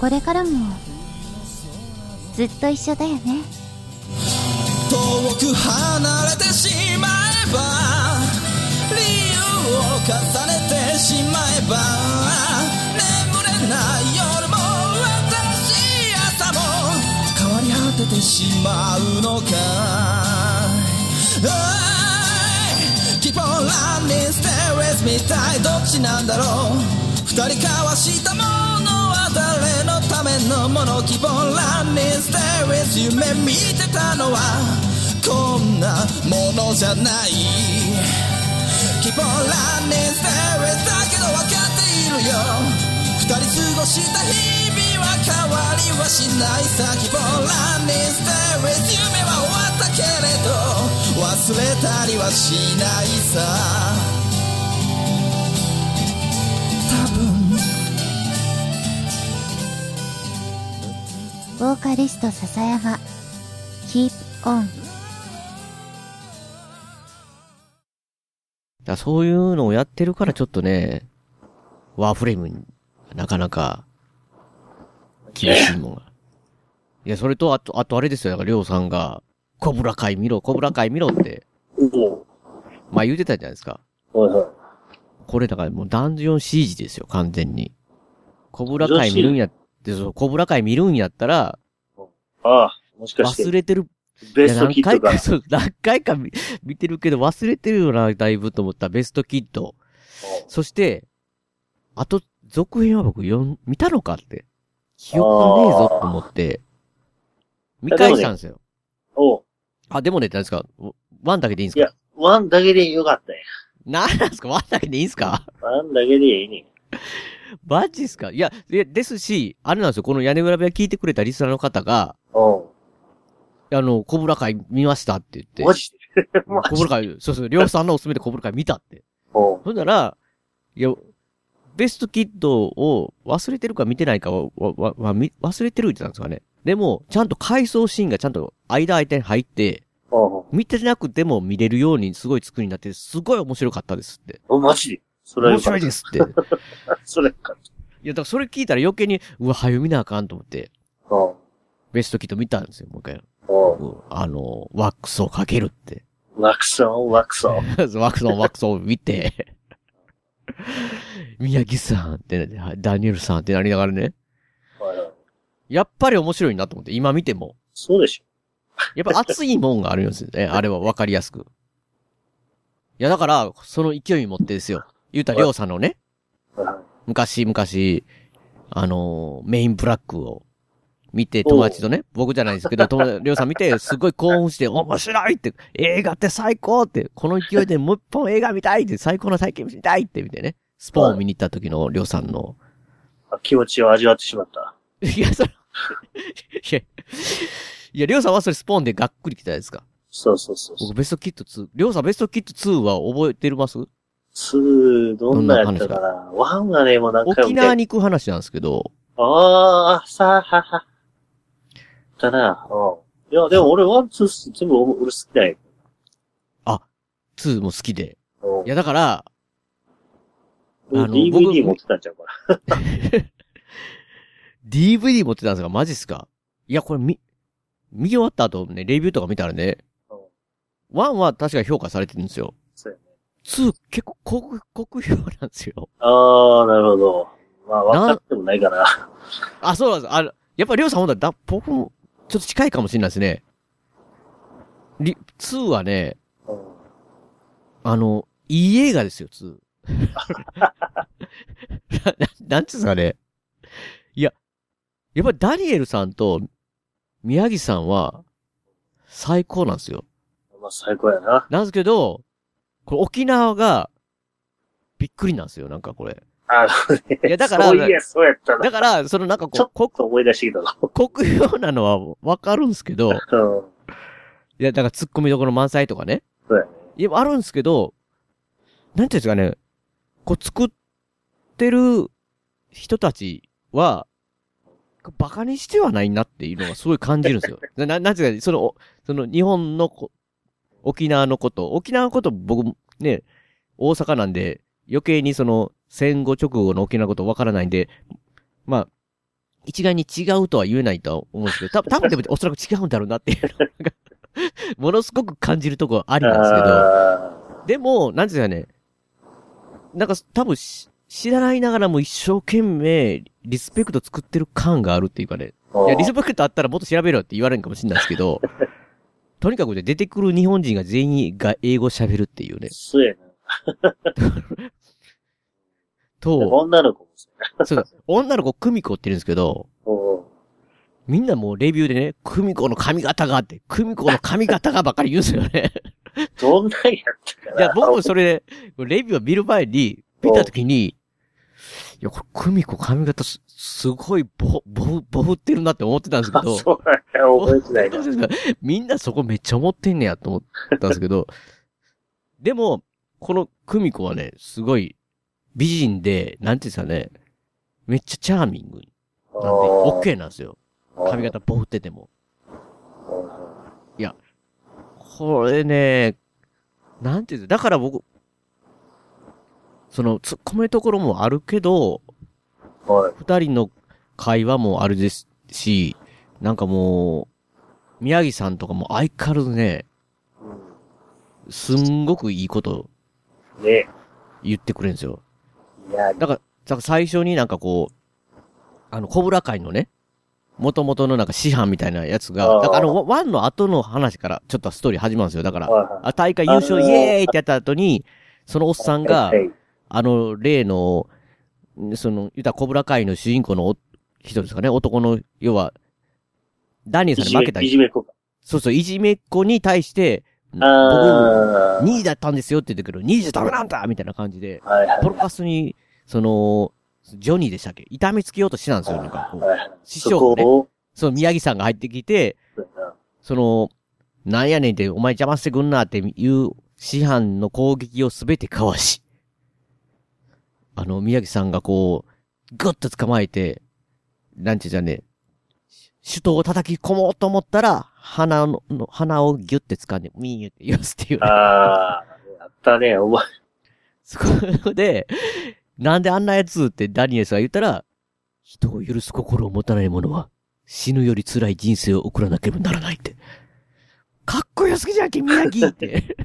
これからもずっと一緒だよね。
遠く離れてしまえば理由を重ねてしまえば眠れない夜も新しい朝も変わり果ててしまうのか。い Keep on running stay with me たいどっちなんだろう。二人交わしたもの。は誰のためのもの Keep on running stay with 夢見てたのはこんなものじゃない。Keep on running stay with だけど分かっているよ。二人過ごした日々は変わりはしないさ。Keep on running stay with 夢は終わったけれど忘れたりはしないさ。
カリスト笹山 Keep on
だからそういうのをやってるからちょっとね、ワーフレームになかなか厳しいもんが。いや、それと、あと、あとあれですよ。だから、りょうさんが、コブラ会見ろ、コブラ会見ろって、
お
まあ言うてたじゃないですか。
うはいはい。
これだからもうダンジョン CG ですよ、完全に。コブラ会見るんやって、そう、コブラ会見るんやったら、
ああ、もしかして、
忘れてる。
ベストキッドが
いや何回か、。そう、何回か見見てるけど忘れてるよな、だいぶと思ったベストキッド。そして、あと、続編は僕読ん、見たのかって。記憶ねえぞと思って、見返したんですよ。
おう
あ、でもね、何ですかワンだけでいいんですか？
いや、ワンだけでよかったんや。
なんなんですか？ワンだけでいいんすか？
ワンだけでいいねん。
マジっすか？いや、でですし、あれなんですよ、この屋根裏部屋聞いてくれたリスナーの方が、
おう
あの、コブラ会見ましたって言って。
マジで？マジで
コブラ会、そうそう、りょうさんのおすすめでコブラ会見たって。
おう
ほんなら、いや、ベストキッドを忘れてるか見てないかは、わ、わ、わみ忘れてるって言ってたんですかね。でも、ちゃんと回想シーンがちゃんと間間に入って、見てなくても見れるようにすごい作りになって、すごい面白かったですって。
お、マジ？でそれは
面白いですって。い
それよかっ
や、だからそれ聞いたら余計に、うわ、早見なあかんと思って、
た。おう
ベストキッド見たんですよ、もう一回。あの、ワックスをかけるって。
ワクソン、ワクソン。
ワックスの ワックスを見て、宮城さんってね、ダニエルさんってなりながらね、
はいはい
やっぱり面白いなと思って、今見ても。
そうでし
やっぱ熱いもんがあるんですよね。あれは分かりやすく。いや、だから、その勢い持ってですよ。言うたら、りょうさんのね、昔、昔、あのーメインブラックを見て、友達とね、僕じゃないですけど、友達、りょうさん見て、すごい興奮して、面白いって、映画って最高って、この勢いでもう一本映画見たいって、最高の体験見たいって見てね、スポーンを見に行った時のりょうさんの、
あ気持ちを味わってしまった。
いや、それ、いや、いや、りょうさんはそれスポーンでがっくり来たじゃないですか。
そうそうそうそう。
僕ベストキット2、りょうさんベストキット2は覚えてます？
2、どんなやったかな？ワンはね、もう何回も
沖縄に行く話なんですけど、
ああ、さあ、はは。だな。うん。いや、でも俺、ワン、ツー、全部俺好きだよ。
2も好きで。
うん
いや、だから、
俺
あの
DVD
僕
持ってたんちゃうかな。
DVD 持ってたんですか？マジっすか？いや、これ見、見終わった後ね、レビューとか見たらね、
うん
1は確か評価されてるんですよ。
そうやね。
2結構酷、酷評なんですよ。
ああ、なるほど。まあ、分かってもないかな。
あ、そうなんです。あの、やっぱりりょうさんほんとだ、僕も、ちょっと近いかもしれないですね。り、2はね、
うん
あの、いい映画ですよ、2。な、ななんつうんですかね。いや、やっぱりダニエルさんと宮城さんは最高なんですよ。
まあ、最高やな。
なんですけど、これ沖縄がびっくりなんですよ、なんかこれ。
あのね。
いやだから
そういや、そうやったな。
だから、そのなんか
ちょっと思い出してきたぞ。
こ酷評なのはわかるんですけど、
うん。
いや、だから突っ込みどころ満載とかね。
そうやね。
いや、あるんですけど、なんていうんですかね、こう作ってる人たちは、バカにしてはないなっていうのがすごい感じるんですよ。な、ななんていうか、その、その日本のこ、沖縄のこと、沖縄のこと僕ね、大阪なんで、余計にその戦後直後の沖縄のことわからないんで、まあ、一概に違うとは言えないとは思うんですけど、た多分でも おそらく違うんだろうなっていうのが、ものすごく感じるところありなんですけど、
あ
でも、なんですかね。なんか、多分し、知らないながらも一生懸命、リスペクト作ってる感があるっていうかね。
ー
いや、リスペクトあったらもっと調べろって言われるかもしれないですけど、とにかくね、出てくる日本人が全員が英語喋るっていうね。
そうやな。
と、
女の子もそう
女の子、久美子って言うんですけど。みんなもうレビューでね、久美子の髪型があって、久美子の髪型がばっかり言うんですよね。
どんなんやったかな。
いや、僕もそれで、レビューを見る前に、見たときに、いや、これ、久美子髪型す、すごい、ぼ、ぼ、ぼふってるなって思ってたんですけ
あ
ど、
そうなんや、覚えてないな。
みんなそこめっちゃ思ってんねやと思ったんですけど、でも、この久美子はね、すごい美人で、なんていうんですかね、めっちゃチャーミングなんで、オッケーなんですよ。髪型ぼふってても。これね、なんていうんですだから僕、その、突っ込めところもあるけど、
はい。
二人の会話もあるですし、なんかもう、宮城さんとかも相変わらずね、すんごくいいこと
うんね
言ってくれるんですよ。
いや、
だから、だから最初になんかこう、あの、コブラ会のね、元々のなんか師範みたいなやつが、だからあの、ワンの後の話からちょっとストーリー始まるんですよ。だから、あ、大会優勝
あのー
イエーイってやった後に、そのおっさんが
は、い
あの、例の、んその、言ったらコブラ会の主人公のお人ですかね、男の、要は、ダニエルさんに負けた
いじめっ子か。
そうそう、いじめっ子に対して、僕、
あ
2位だったんですよって言ってくる。2位じゃダメなんだみたいな感じで、
あ。はいはい。
ポロカスに、その、ジョニーでしたっけ？痛めつけようとしてたんですよ、なんか師
そ
匠がね、その宮城さんが入ってきて、
そ
の、なんやねんって、お前邪魔してくんなっていう師範の攻撃をすべてかわし、あの、宮城さんがこう、ぐっと捕まえて、なんていうじゃね、手刀を叩き込もうと思ったら、鼻の、の鼻をギュッて掴んで、ミーって言わすっていうね。
ああ、やったね、お前。
そこで、なんであんなやつってダニエルさんが言ったら、人を許す心を持たない者は、死ぬより辛い人生を送らなければならないって。かっこよすぎじゃんけ、宮城って。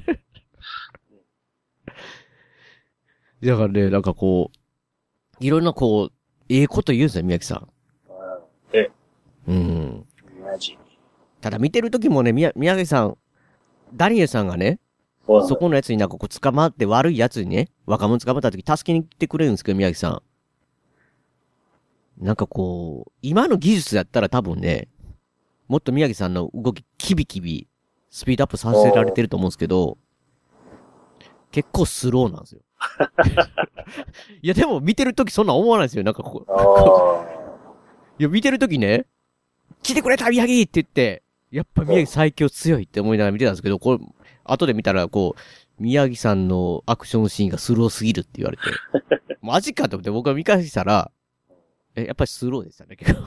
だからね、なんかこう、いろんなこう、ええこと言うんですよ、宮城さん。
え、
うん。
マジ。
ただ見てる時もね、宮宮城さん、ダニエルさんがね、そこのやつになんかこう捕まって悪いやつにね、若者捕まった時助けに来てくれるんですけど、宮城さん。なんかこう、今の技術だったら多分ね、もっと宮城さんの動きキビキビ、スピードアップさせられてると思うんですけど、結構スローなんですよ。いやでも見てる時そんな思わないですよ。なんかこう、
あ
いや見てる時ね、来てくれた宮城って言って、やっぱ宮城最強強いって思いながら見てたんですけど、これ、後で見たらこう、宮城さんのアクションシーンがスローすぎるって言われて、マジかと思って僕が見返したら、え、やっぱりスローでしたね、結構。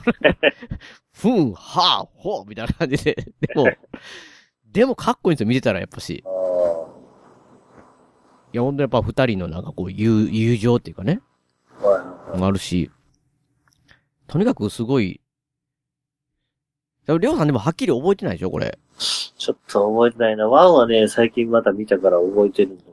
ふん、はぁ、ほう、みたいな感じで。でも、でもかっこいいんですよ、見てたらやっぱし。いや、ほんとやっぱ二人のなんかこう、友、友情っていうかね、
あ。はいはい
あるし。とにかくすごい、りょうさんでもはっきり覚えてないでしょ？これ。
ちょっと覚えてないな。ワンはね、最近また見たから覚えてるんだけ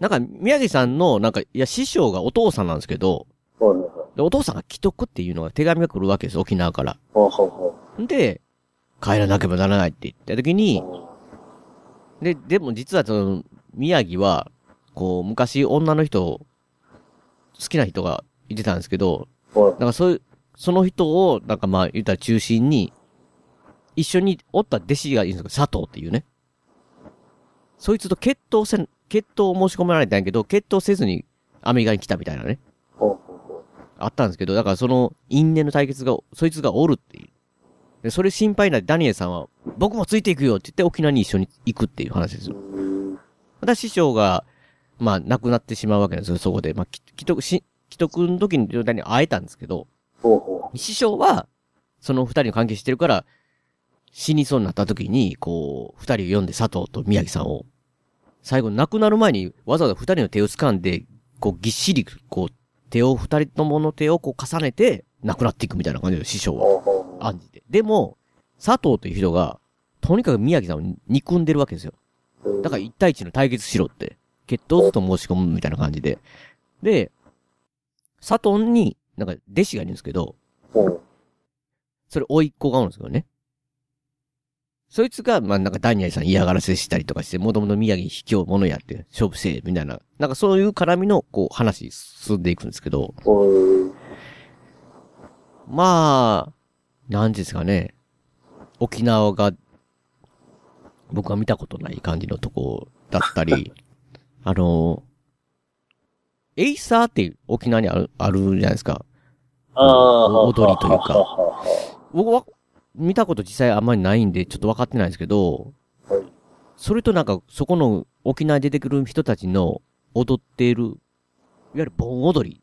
なんか、宮城さんの、なんか、いや、師匠がお父さんなんですけど、
ど。はいはいはい。
でお父さんが既得っていうのが手紙が来るわけです、沖縄から。
ほうほうほ
んで、帰らなければならないって言った時に、
う。
で、でも実はその、宮城は、こう、昔女の人を、好きな人がいてたんですけど、
はい
なんかそういう、その人を、なんかまあ言ったら中心に、一緒におった弟子がいるんですけど、佐藤っていうね。そいつと決闘せん、決闘を申し込められたんやけど、決闘せずにアメリカに来たみたいなね。あったんですけど、だからその因縁の対決が、そいつがおるっていう。で、それ心配なダニエルさんは、僕もついていくよって言って沖縄に一緒に行くっていう話です
う。
よ。また師匠が、まあ亡くなってしまうわけなんですよ、そこで。まあ、き既得、し、既得の時に状態に会えたんですけど、
ほうほ
師匠は、その二人の関係してるから、死にそうになった時に、こう、二人を呼んで佐藤と宮城さんを、最後亡くなる前にわざわざ二人の手を掴んで、こうぎっしり、こう、手を、二人ともの手をこう重ねて、亡くなっていくみたいな感じで師匠
う。
は
ほうほう。
案じて。でも、佐藤という人が、とにかく宮城さんを憎んでるわけですよ。
うん
だから一対一の対決しろって、決闘と申し込むみたいな感じで。で、佐藤に、なんか弟子がいるんですけど。それ甥いっ子がおるんですけどね。そいつが、まあなんかダニエルさん嫌がらせしたりとかして、もともと宮城卑怯者やって、勝負せえ、みたいな。なんかそういう絡みの、こう、話進んでいくんですけど。まあ、なんですかね。沖縄が、僕が見たことない感じのとこだったり、あの、エイサーって沖縄にある、あるじゃないですか。
ああ。
踊りというか僕は、見たこと実際あんまりないんで、ちょっと分かってないんですけど、
はい
それとなんか、そこの沖縄に出てくる人たちの踊っている、いわゆる盆踊り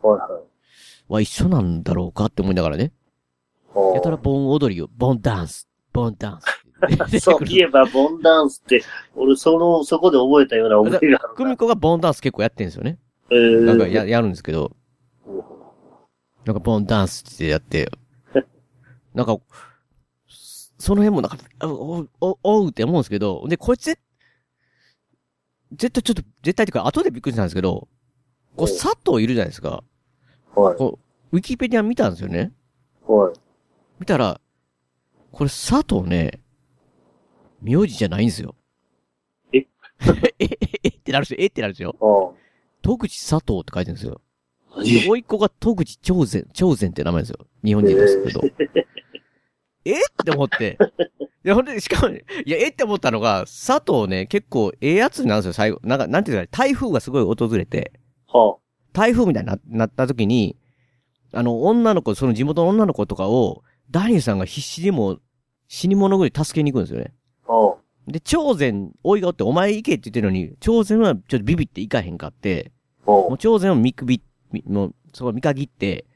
はいはい。
は一緒なんだろうかって思いながらね。やたら盆踊りを、盆ダンス、盆ダンス
そう。いえば、ボンダンスって、俺、その、そこで覚えたような覚えがあるな。
久美子がボンダンス結構やってんですよね。
えー
なんかや、やるんですけど、なんかボンダンスってやって、なんか、その辺もなんか、あお、お、おうって思うんですけど、で、こいつぜ、絶対ちょっと、絶対っていうか、後でびっくりしたんですけど、こう、佐藤いるじゃないですか。
はい。
こう、ウィキペディア見たんですよね。
はい。
見たら、これ佐藤ね、名字じゃないんですよ。
え？
え、え、えってなるんですよ。えってなるんですよ。
あ
戸口佐藤って書いてるんですよ。
あ。
で、甥いっ子が戸口長善、長善って名前ですよ。日本人ですけど。え？って思って。いや、ほんで、しかも、いや、えって思ったのが、佐藤ね、結構、ええやつなんですよ、最後。なんか、なんていうか、台風がすごい訪れて、
は
台風みたいにななった時に、あの、女の子、その地元の女の子とかを、ダニエルさんが必死でも、死に物狂い助けに行くんですよね。で、長善、追いがおって、お前行けって言ってるのに、長善はちょっとビビって行かへんかって、もう長善を見くび、みもう、そこ見限って、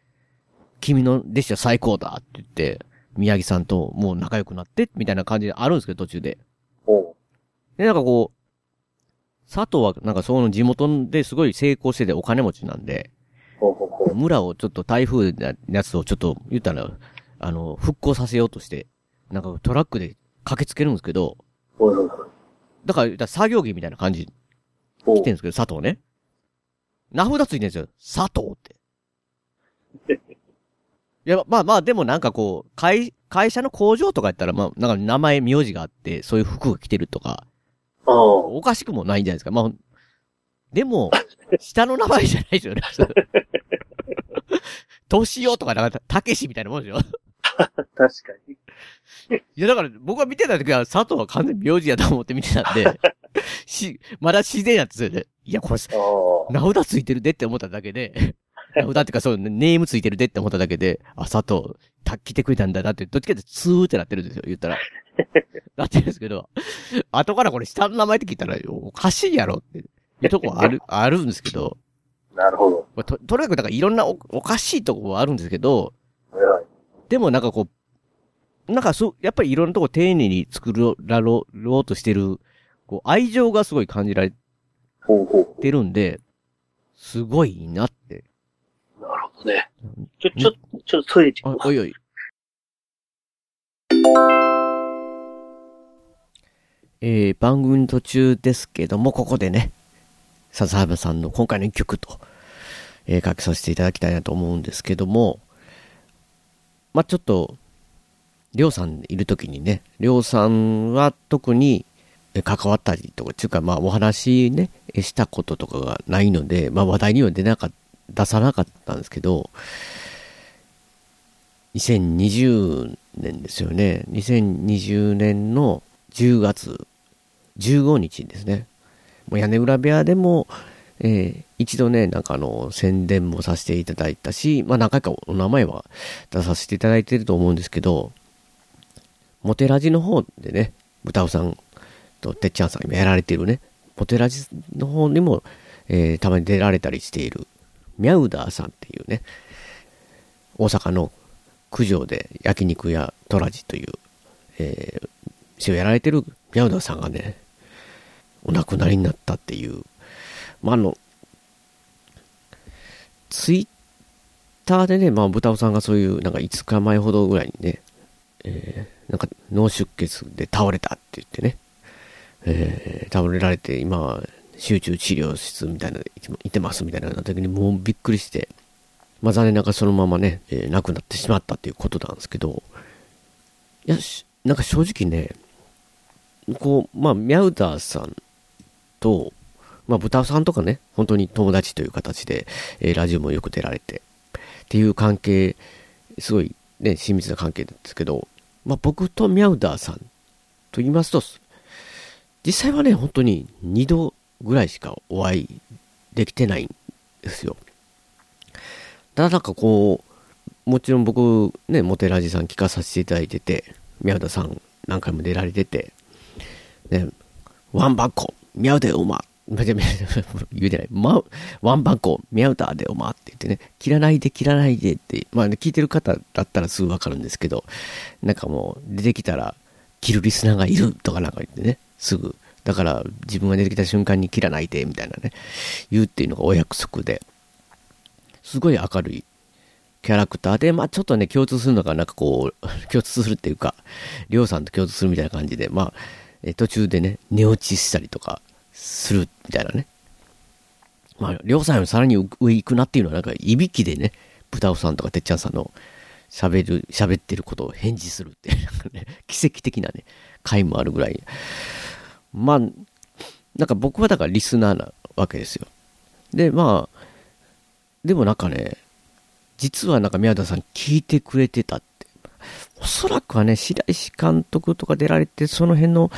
君の弟子は最高だって言って、宮城さんともう仲良くなって、みたいな感じであるんですけど、途中で。
ほ
で、なんかこう、佐藤はなんかその地元ですごい成功しててお金持ちなんで。村をちょっと台風のやつをちょっと言ったら、あの、復興させようとして、なんかトラックで駆けつけるんですけど。だから作業着みたいな感じ
ほう
来てるんですけど、佐藤ね。名札ついてるんですよ。佐藤って。いや、まあまあ、でもなんかこう、会、会社の工場とかやったら、まあ、なんか名前、名字があって、そういう服が着てるとか。おかしくもないんじゃないですか。まあ、でも、下の名前じゃないですよね。年男とか、なんか、たけしみたいなもんでしょ
確かに。
いや、だから、僕が見てた時は、佐藤は完全に名字やと思って見てたんで、し、まだ自然やったんで。いや、これ。名札ついてるでって思っただけで、名札っていうかそう、ネームついてるでって思っただけで、あ、佐藤、た来てくれたんだなって、どっちかってツーってなってるんですよ、言ったら。なってるんですけど、後からこれ下の名前って聞いたら、おかしいやろって、いうとこはある、あるんですけど、
なるほど。
まあと、とにかくだからいろんなおおかしいとこはあるんですけど。でもなんかこう、なんかそう、やっぱりいろんなとこ丁寧に作らろうとしてる、こう、愛情がすごい感じられてるんで、すごいなって。
う。なるほね。ちょ、ちょ、ちょっとトイレ行ってきます
あおいおい。えー、番組の途中ですけども、ここでね、笹原さんの今回の一曲と、えー、かけさせていただきたいなと思うんですけども、まあ、ちょっと、りょうさんいるときにね、りょうさんは特に関わったりとか、っていうか、まあ、お話ね、したこととかがないので、まあ、話題には出なかっ出さなかったんですけど、2020年ですよね。2020年の10月15日ですね。もう屋根裏部屋でも、えー一度ね、なんかあの、宣伝もさせていただいたし、まあ何回かお名前は出させていただいてると思うんですけど、モテラジの方でね、豚尾さんとてっちゃんさん今やられてるね、モテラジの方にも、えーたまに出られたりしている、ミャウダーさんっていうね、大阪の九条で焼肉屋トラジという、えー、店をやられてるミャウダーさんがね、お亡くなりになったっていう、まあ、あの、ツイッターでね、まあ、豚尾さんがそういう、なんか5日前ほどぐらいにね、えーなんか脳出血で倒れたって言ってね、えー倒れられて、今集中治療室みたいな、いてますみたいな時にもうびっくりして、まあ残念ながらそのままね、えー亡くなってしまったっていうことなんですけど、いや、なんか正直ね、こう、まあ、ミャウダーさんと、まあ、豚さんとかね、本当に友達という形で、えーラジオもよく出られて、っていう関係、すごいね、親密な関係なんですけど、まあ、僕とミャウダーさんと言いますと、実際はね、本当に2度ぐらいしかお会いできてないんですよ。ただなんかこう、もちろん僕ね、モテラジさん聞かさせていただいてて、宮田さん何回も出られてて、ね、ワンバンコ、ミャウでおま、言うてない、ま、ワンバンコ、ミャウダーでおまって言ってね、切らないで切らないでって、まあ、ね、聞いてる方だったらすぐわかるんですけど、なんかもう出てきたら、切るリスナーがいるとかなんか言ってね、すぐ。だから自分が出てきた瞬間に切らないで、みたいなね、言うっていうのがお約束で、すごい明るい。キャラクターで、まあちょっとね、共通するのが、なんかこう、共通するっていうか、りょうさんと共通するみたいな感じで、まあ、途中でね、寝落ちしたりとかするみたいなね。まあ、りょうさんよりさらに上行くなっていうのは、なんか、いびきでね、豚尾さんとかてっちゃんさんの喋る、喋ってることを返事するって、なんかね、奇跡的なね、回もあるぐらい。まあ、なんか僕はだからリスナーなわけですよ。で、まあ、でもなんかね、実はなんか宮田さん聞いてくれてたって。おそらくはね、白石監督とか出られて、その辺の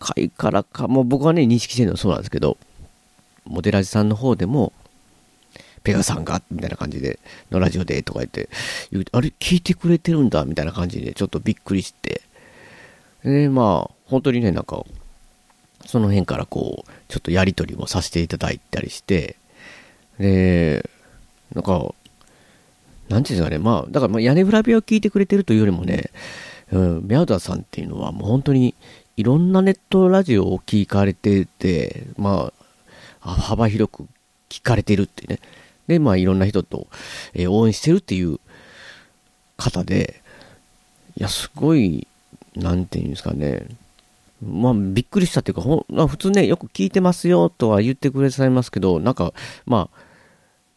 回からか、もう僕はね、認識してるのはそうなんですけど、モデラジさんの方でも、ペガさんが、みたいな感じで、のラジオでとか言って、言うあれ、聞いてくれてるんだ、みたいな感じで、ちょっとびっくりして、で、まあ、本当にね、なんか、その辺からこう、ちょっとやりとりもさせていただいたりして、で、なんか、なんていうんですかね、まあ、だから屋根裏部屋を聞いてくれてるというよりもね、うん、宮田さんっていうのはもう本当にいろんなネットラジオを聞かれてて、まあ、幅広く聞かれてるってね。で、まあいろんな人と、えー応援してるっていう方で、いや、すごい、なんていうんですかね、まあ、びっくりしたっていうか、ほんま普通ね、よく聞いてますよとは言ってくれさいますけど、なんか、まあ、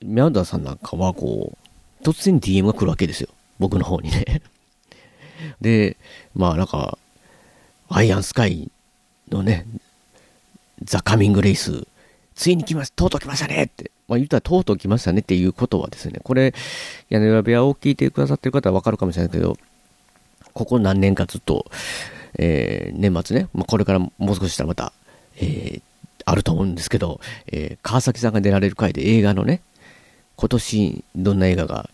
宮田さんなんかはこう、突然 DM が来るわけですよ。僕の方にね。で、まあなんか、アイアンスカイのね、ザ・カミング・レイス、ついに来ました、とうとう来ましたねって。まあ言ったらとうとう来ましたねっていうことはですね、これ、屋根裏部屋を聞いてくださってる方はわかるかもしれないけど、ここ何年かずっと、えー年末ね、まあ、これからもう少ししたらまた、えーあると思うんですけど、えー川崎さんが出られる回で映画のね、今年どんな映画が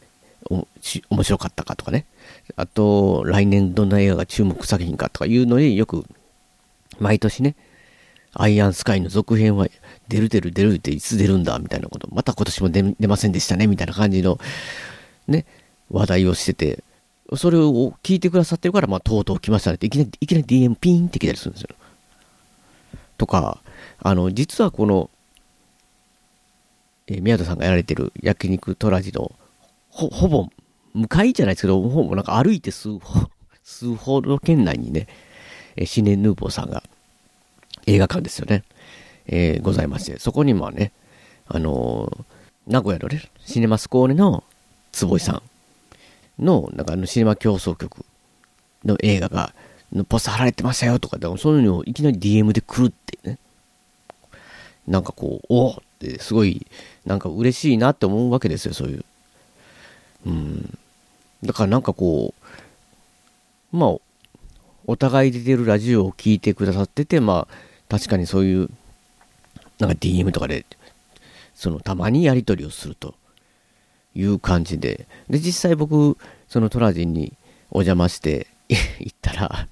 お面白かったかとかね、あと来年どんな映画が注目作品かとかいうのでよく毎年ね、アイアンスカイの続編は出る出る出るっていつ出るんだみたいなこと、また今年も出ませんでしたねみたいな感じのね、話題をしてて、それを聞いてくださってるから、まあ、とうとう来ましたねって、いきなり、いきなり DM ピーンって来たりするんですよ。とか、あの、実はこの、えー宮田さんがやられてる焼肉トラジのほ、ほぼ、向かいじゃないですけど、ほぼなんか歩いて数歩、数歩の圏内にね、えーシネヌーボーさんが、映画館ですよね。えーございまして、そこにもね、あのー名古屋のね、シネマスコーネの坪井さんの、なんかあのシネマ競争局の映画が、のポスター貼られてましたよとか、でもそういうのをいきなり DM で来るってね。なんかこう、おーってすごい、なんか嬉しいなって思うわけですよ、そういう。うん。だからなんかこう、まあ、お互い出てるラジオを聞いてくださってて、まあ、確かにそういう、なんか DM とかで、そのたまにやり取りをすると。いう感じで、で、実際僕、そのトラジンにお邪魔して 行ったら、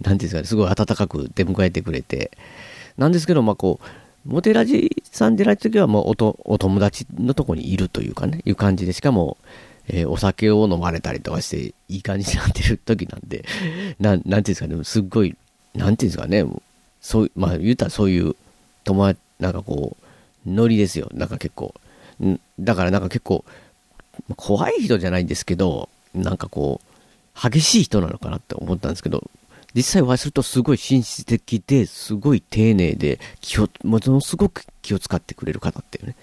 なんていうんですかね、すごい温かく出迎えてくれて、なんですけど、まあこう、モテラジさんでられた時は、もうおとお友達のとこにいるというかね、いう感じで、しかも、えーお酒を飲まれたりとかして、いい感じになってる時なんで、なん、なんていうんですかね、すっごい、なんていうんですかね、そう、まあ言うたらそういう、友達、なんかこう、ノリですよ、なんか結構。だからなんか結構、怖い人じゃないんですけど、なんかこう、激しい人なのかなって思ったんですけど、実際お会いするとすごい紳士的で、すごい丁寧で、気を、ものすごく気を使ってくれる方っていうね。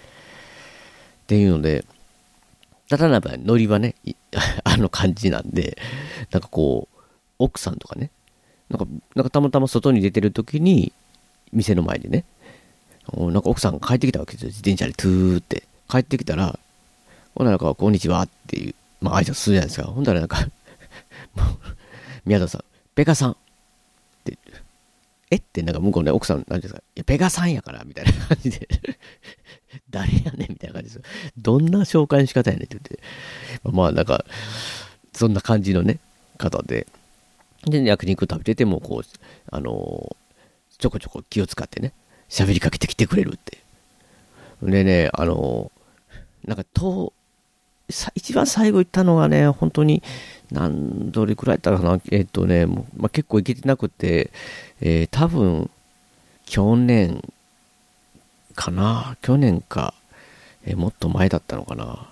っていうので、ただならばノリはね、あの感じなんで、なんかこう、奥さんとかね、なんか、なんかたまたま外に出てる時に、店の前でね、なんか奥さんが帰ってきたわけですよ。自転車でトゥーって。帰ってきたら、ほんならなんか、こんにちはっていう、まあ挨拶するじゃないですか。ほんならなんか、宮田さん、ペカさん、えってなんか向こうね、奥さん、なんていうんですか、いや、ペガさんやから、みたいな感じで、誰やねんみたいな感じです。どんな紹介の仕方やねんって言って、まあなんか、そんな感じのね、方で、で、焼肉食べてても、こう、あのちょこちょこ気を使ってね、喋りかけてきてくれるって。でね、あのなんか、と、一番最後行ったのがね、本当に、何どれくらいだったかな、えっとね、もうまあ、結構行けてなくて、えー多分、去年かな、去年か、えーもっと前だったのかな、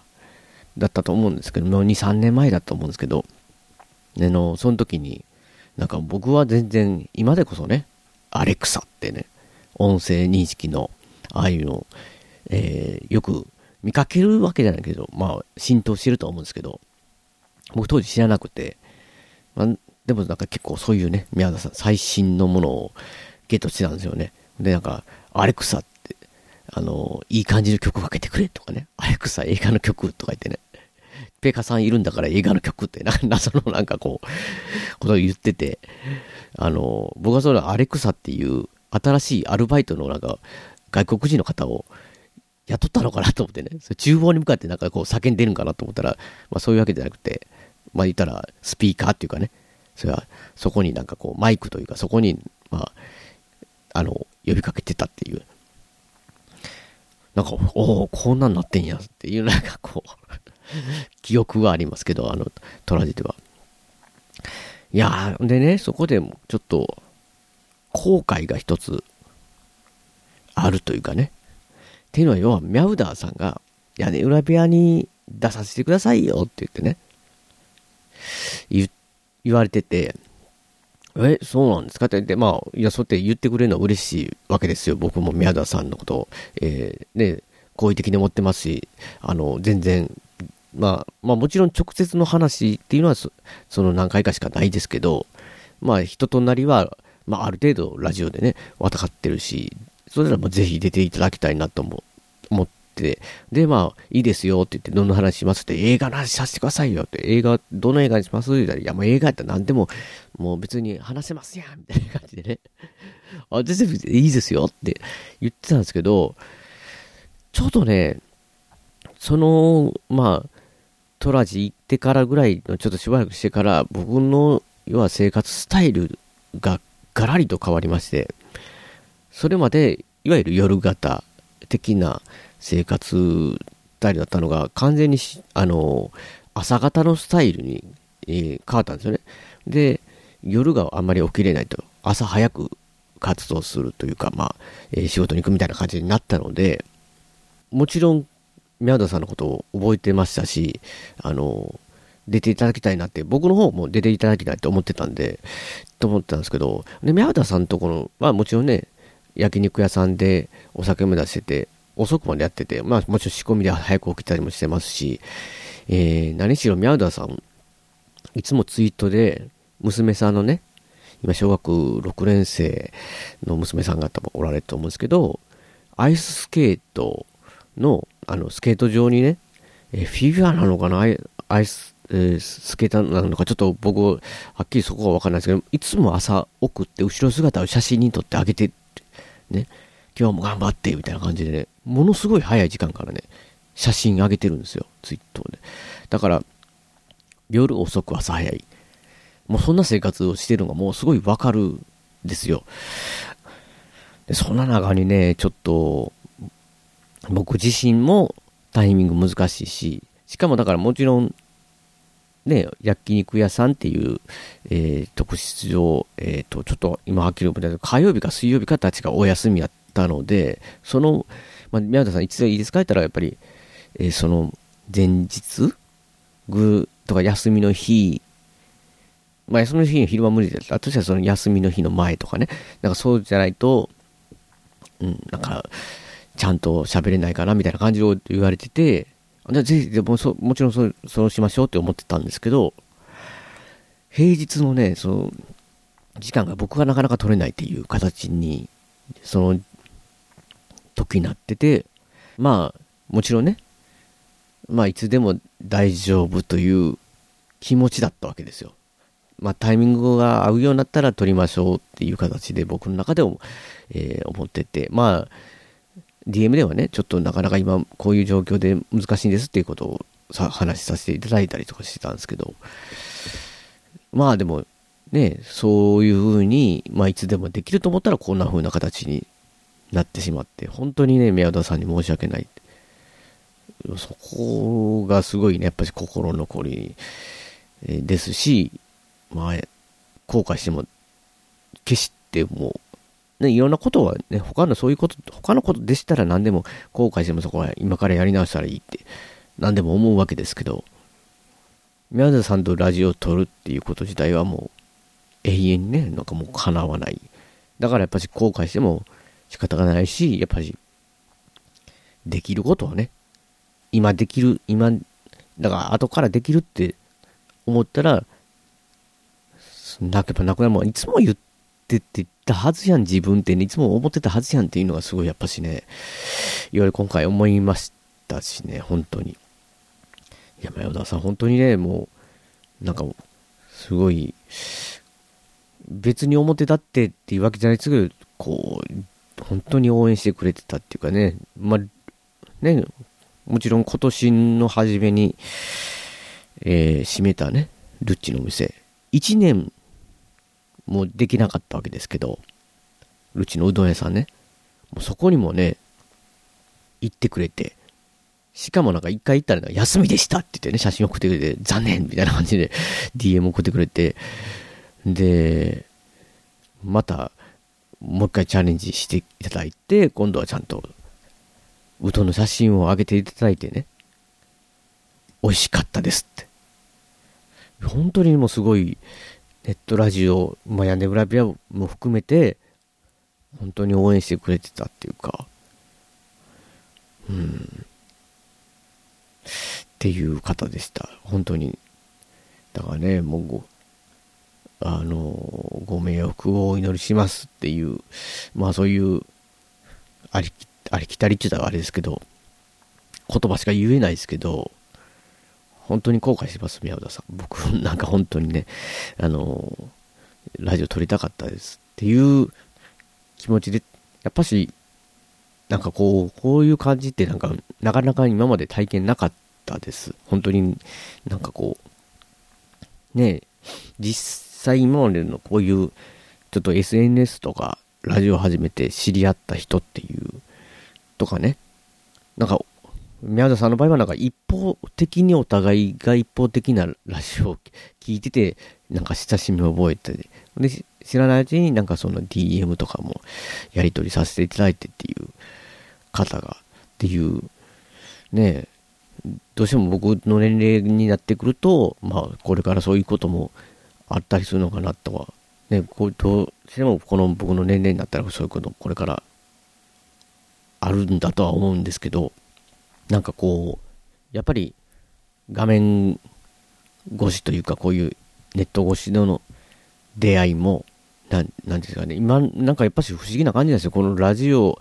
だったと思うんですけど、もう2、3年前だと思うんですけど、あの、その時に、なんか僕は全然、今でこそね、アレクサってね、音声認識の、ああいうの、えーよく見かけるわけじゃないけど、まあ、浸透してると思うんですけど、僕当時知らなくて、まあ、でもなんか結構そういうね、宮田さん、最新のものをゲットしてたんですよね。で、なんか、アレクサって、あの、いい感じの曲かけてくれとかね、アレクサ映画の曲とか言ってね、ペカさんいるんだから映画の曲って、な謎のなんかこう、ことを言ってて、あの、僕はそれアレクサっていう新しいアルバイトのなんか外国人の方を雇ったのかなと思ってね、それ厨房に向かってなんかこう叫んでるんかなと思ったら、まあそういうわけじゃなくて、まあ言ったらスピーカーっていうかね、それはそこになんかこうマイクというかそこに、まあ、あの、呼びかけてたっていう。なんか、おおこんなんなってんやっていうなんかこう、記憶はありますけど、あの、トラジでは。いやー、でね、そこでもちょっと、後悔が一つ、あるというかね。っていうのは、要は、ミャウダーさんが、屋根裏部屋に出させてくださいよって言ってね、言われてて、え、そうなんですか？って言って、まあ、いや、そうやって言ってくれるのは嬉しいわけですよ。僕も宮田さんのことを、えーね、好意的に思ってますし、あの、全然、まあ、まあもちろん直接の話っていうのはそ、その何回かしかないですけど、まあ人となりは、まあある程度ラジオでね、わたかってるし、それならまあぜひ出ていただきたいなと思思っ、で、まあ、いいですよって言って、どんな話しますって、映画の話させてくださいよって、映画、どの映画にしますって言ったら、いや、もう映画やったら何でも、もう別に話せますやんみたいな感じでね。あ、全然いいですよって言ってたんですけど、ちょっとね、その、まあ、トラジ行ってからぐらいの、ちょっとしばらくしてから、僕の、要は生活スタイルがガラリと変わりまして、それまで、いわゆる夜型的な生活スタイルだったのが、完全にし、あの、朝型のスタイルに、えー変わったんですよね。で、夜があんまり起きれないと、朝早く活動するというか、まあ、えー仕事に行くみたいな感じになったので、もちろん、宮田さんのことを覚えてましたし、あの、出ていただきたいなって、僕の方も出ていただきたいと思ってたんで、と思ってたんですけど、で、宮田さんとこの、まあもちろんね、焼肉屋さんでお酒も出してて、遅くまでやってて、まあもちろん仕込みで早く起きたりもしてますし、えー、何しろ宮田さん、いつもツイートで、娘さんのね、今小学6年生の娘さんが多分おられると思うんですけど、アイススケートの、あの、スケート場にね、えフィギュアなのかなアイス、えー、スケーターなのか、ちょっと僕、はっきりそこはわかんないですけど、いつも朝送って後ろ姿を写真に撮ってあげて、ね、今日も頑張って、みたいな感じでね、ものすごい早い時間からね、写真上げてるんですよ、ツイッターで。だから、夜遅く朝早い。もうそんな生活をしてるのがもうすごいわかるんですよ。で、そんな中にね、ちょっと、僕自身もタイミング難しいし、しかもだからもちろん、ね、焼肉屋さんっていう、えー、特質上、えっ、ー、と、ちょっと今はっきり覚えてないけど、火曜日か水曜日かたちがお休みやったので、その、まあ、宮田さんいついいですかって言ったら、やっぱり、えー、その、前日ぐとか休みの日、まあ休みの日の昼は無理だったとしたらその休みの日の前とかね、なんかそうじゃないと、うん、なんか、ちゃんと喋れないかなみたいな感じを言われてて、じゃぜひ、でもそもちろんそうそうしましょうって思ってたんですけど、平日のね、その、時間が僕がなかなか取れないっていう形に、その、時になってて、まあ、もちろんね、まあ、いつでも大丈夫という気持ちだったわけですよ。まあ、タイミングが合うようになったら撮りましょうっていう形で僕の中でも、えー、思ってて、まあ、DM ではね、ちょっとなかなか今こういう状況で難しいんですっていうことをさ話しさせていただいたりとかしてたんですけど、まあでもね、そういうふうに、まあいつでもできると思ったらこんな風な形になってしまって、本当にね、宮田さんに申し訳ない。そこがすごいね、やっぱり心残りですし、まあ、後悔しても、決してもう、ね、いろんなことはね、他のそういうこと、他のことでしたら何でも後悔してもそこは今からやり直したらいいって何でも思うわけですけど、宮田さんとラジオを撮るっていうこと自体はもう永遠にね、なんかもう叶わない。だからやっぱり後悔しても仕方がないし、やっぱりできることはね、今できる、今、だから後からできるって思ったら、なけばなくなるもん、いつも言ってって言ったはずやん、自分ってね、いつも思ってたはずやんっていうのがすごいやっぱしね、いろいろ今回思いましたしね、本当に。いや、前田さん、本当にね、もう、なんか、すごい、別に表立ってっていうわけじゃないですけど、こう、本当に応援してくれてたっていうかね、まあ、ね、もちろん今年の初めに、えー、閉めたね、ルッチのお店。1年もできなかったわけですけど、うちのうどん屋さんね、もうそこにもね、行ってくれて、しかもなんか一回行ったら休みでしたって言ってね、写真送ってくれて、残念みたいな感じで DM 送ってくれて、で、また、もう一回チャレンジしていただいて、今度はちゃんと、うどんの写真を上げていただいてね、美味しかったですって。本当にもうすごい、ネットラジオ、まあ、屋根裏部屋も含めて、本当に応援してくれてたっていうか、うん。っていう方でした。本当に。だからね、もう、あの、ご迷惑をお祈りしますっていう、まあそういう、ありき、ありきたりって言ったらあれですけど、言葉しか言えないですけど、本当に後悔してます、宮田さん。僕、なんか本当にね、あの、ラジオ撮りたかったですっていう気持ちで、やっぱし、なんかこう、こういう感じってなんか、なかなか今まで体験なかったです。本当になんかこう、ね実際今までのこういう、ちょっと SNS とか、ラジオ始めて知り合った人っていう、とかね、なんか宮田さんの場合はなんか一方的にお互いが一方的なラジオを聞いてて、なんか親しみを覚えて、で、知らないうちになんかその DM とかもやり取りさせていただいてっていう方が、っていうね、どうしても僕の年齢になってくると、まあ、これからそういうこともあったりするのかなとは、ね、こうどうしてもこの僕の年齢になったらそういうこと、これからあるんだとは思うんですけど、なんかこう、やっぱり画面越しというか、こういうネット越しの出会いも、なん、なんですかね、今、なんかやっぱし不思議な感じなんですよ。このラジオ、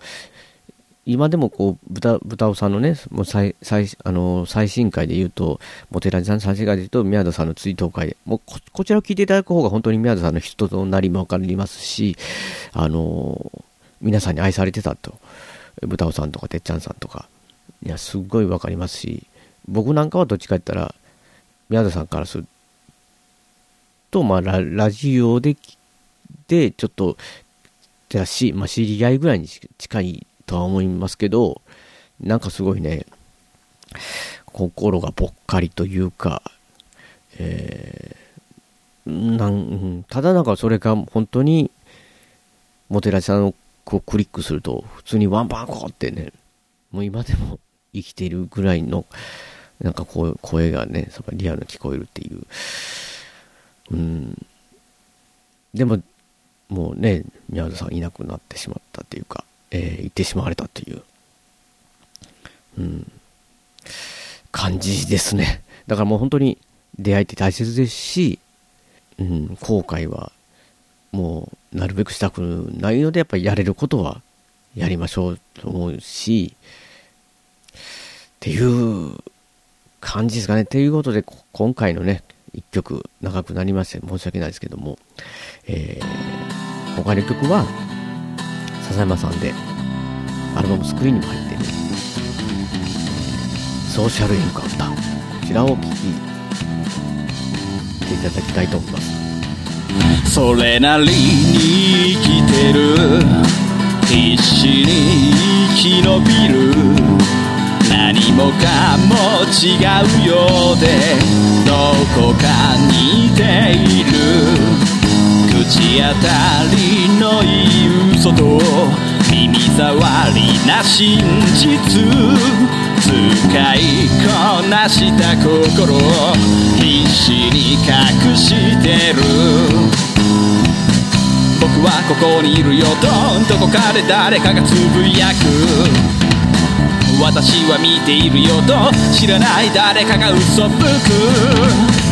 今でもこう、豚、豚尾さんのね、もう最、最、あの、最新回で言うと、モテラジさん最新回で言うと、宮田さんの追悼会で、もうこ、こちらを聞いていただく方が本当に宮田さんの人となりもわかりますし、あの、皆さんに愛されてたと。豚尾さんとかてっちゃんさんとか。いや、すっごいわかりますし、僕なんかはどっちか言ったら、宮田さんからすると、まあ、ララジオで、で、ちょっと、じゃし、まあ、知り合いぐらいに近いとは思いますけど、なんかすごいね、心がぽっかりというか、えー、なん、ただなんかそれが本当に、モテラジさんをこうクリックすると、普通にワンバンコってね、もう今でも 生きているぐらいの、なんかこう声がね、そリアルに聞こえるっていう。うん。でも、もうね、宮田さんいなくなってしまったっていうか、えー、行ってしまわれたっていう、うん、感じですね。だからもう本当に出会いって大切ですし、うん、後悔はもうなるべくしたくないので、やっぱりやれることはやりましょうと思うし、っていう感じですかね。ということで、今回のね、一曲長くなりまして申し訳ないですけども、えー、今回の曲は、笹山さんで、アルバムスクリーンにも入っている、ソーシャルエンカウンター。こちらを聴いていただきたいと思います。
それなりに生きてる必死に生き延びる何もかも違うようでどこか似ている口当たりのいい嘘と耳障りな真実。使いこなした心必死に隠してる。僕はここにいるよ。とどこかで誰かがつぶやく。私は見ているよ。と知らない誰かが嘘吹く。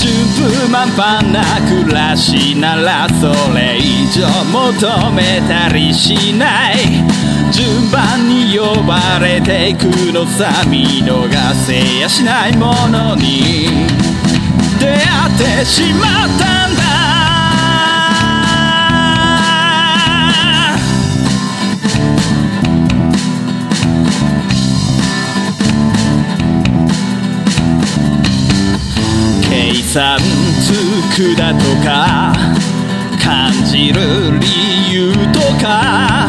順風満帆な暮らしならそれ以上求めたりしない。順番に呼ばれていくのさ見逃せやしないものに。出会ってしまったんだ。計算つくだとか感じる理由とか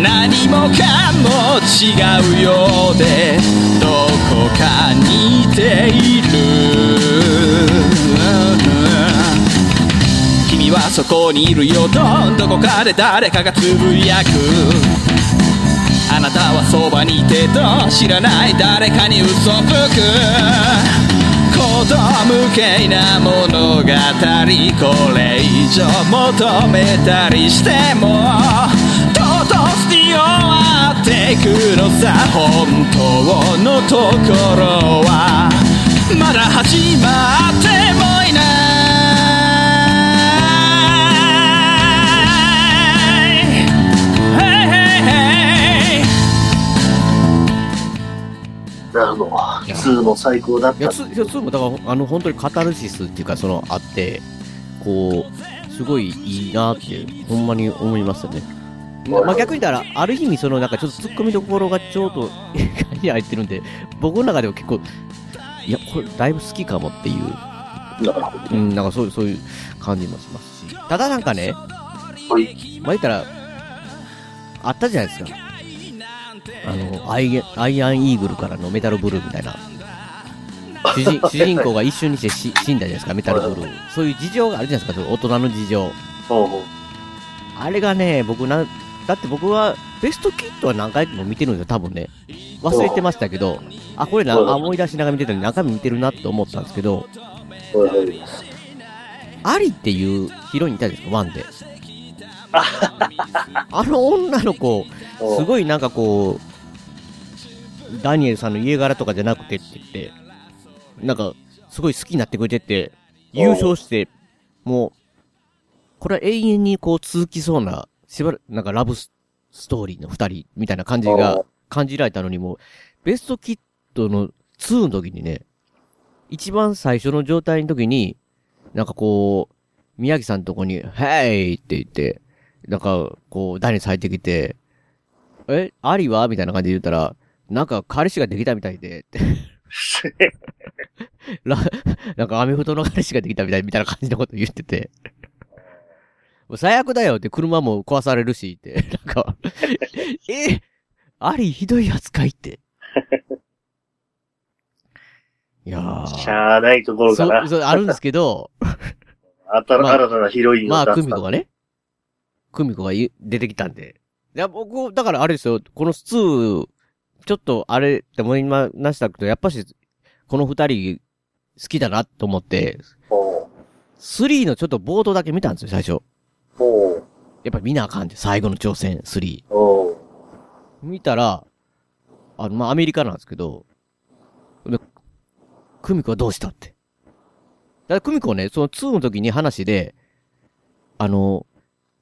何もかも違うようでどこか似ている。君はそこにいるよとどこかで誰かがつぶやく。あなたはそばにいてと知らない誰かに嘘吹く。子供系な物語これ以上求めたりしてもとうとう捨て終わっていくのさ本当のところはまだ始まってもいない Hey, hey, hey
なるほど。普通の最高だった
つ、いや、つも、だから、あの、本当にカタルシスっていうか、その、あって、こう、すごいいいなって、ほんまに思いますよね。ままあ、逆に言ったら、ある意味、その、なんかちょっと突っ込みどころがちょうど、いに入ってるんで、僕の中では結構、いや、これ、だいぶ好きかもっていう。うん、なんかそういう、そういう感じもしますし。ただなんかね、
はい。
まあ、言ったら、あったじゃないですか。あの、アイアイアンイーグルからのメタルブルーみたいな。主人 主人公が一瞬にして死死んだじゃないですか、メタルブルー。そういう事情があるじゃないですか、大人の事情。あれがね、僕な、だって僕は、ベストキットは何回も見てるんですよ、多分ね。忘れてましたけど、あ、これな、あ思い出しながら見てたのに何回も見てるなって思ったんですけど。アリっていうヒロインいたじゃないですか、ワンで。あの女の子、すごいなんかこう、ダニエルさんの家柄とかじゃなくてって言って、なんか、すごい好きになってくれてて、優勝して、もう、これは永遠にこう続きそうな、しばらなんかラブスストーリーの二人みたいな感じが感じられたのにも、ベストキットの2の時にね、一番最初の状態の時に、なんかこう、宮城さんのとこに、ヘイって言って、なんか、こう、ダニエルさん入ってきて、え、アリは？みたいな感じで言ったら、なんか彼氏ができたみたいで、って。らなんかアメフトの彼氏ができたみたいみたいな感じのこと言ってて。もう最悪だよって車も壊されるしって。なんか、え、アリひどい扱いって。いや
し
ー。
ゃあないところかな
そう、。あるんですけど、
あた
まあ
新たなヒロインを
まあ、
出すた
クミコがね、クミコがい出てきたんで。いや、僕、だからあれですよ、この2、ちょっとあれって思いましたけど、やっぱし、この二人好きだなと思って、
おう
3のちょっと冒頭だけ見たんですよ、最初。やっぱ見なあかんで、最後の挑戦、3。
おう
見たら、あの、まあ、アメリカなんですけど、で、クミコはどうしたって。だからクミコはね、その2の時に話で、あの、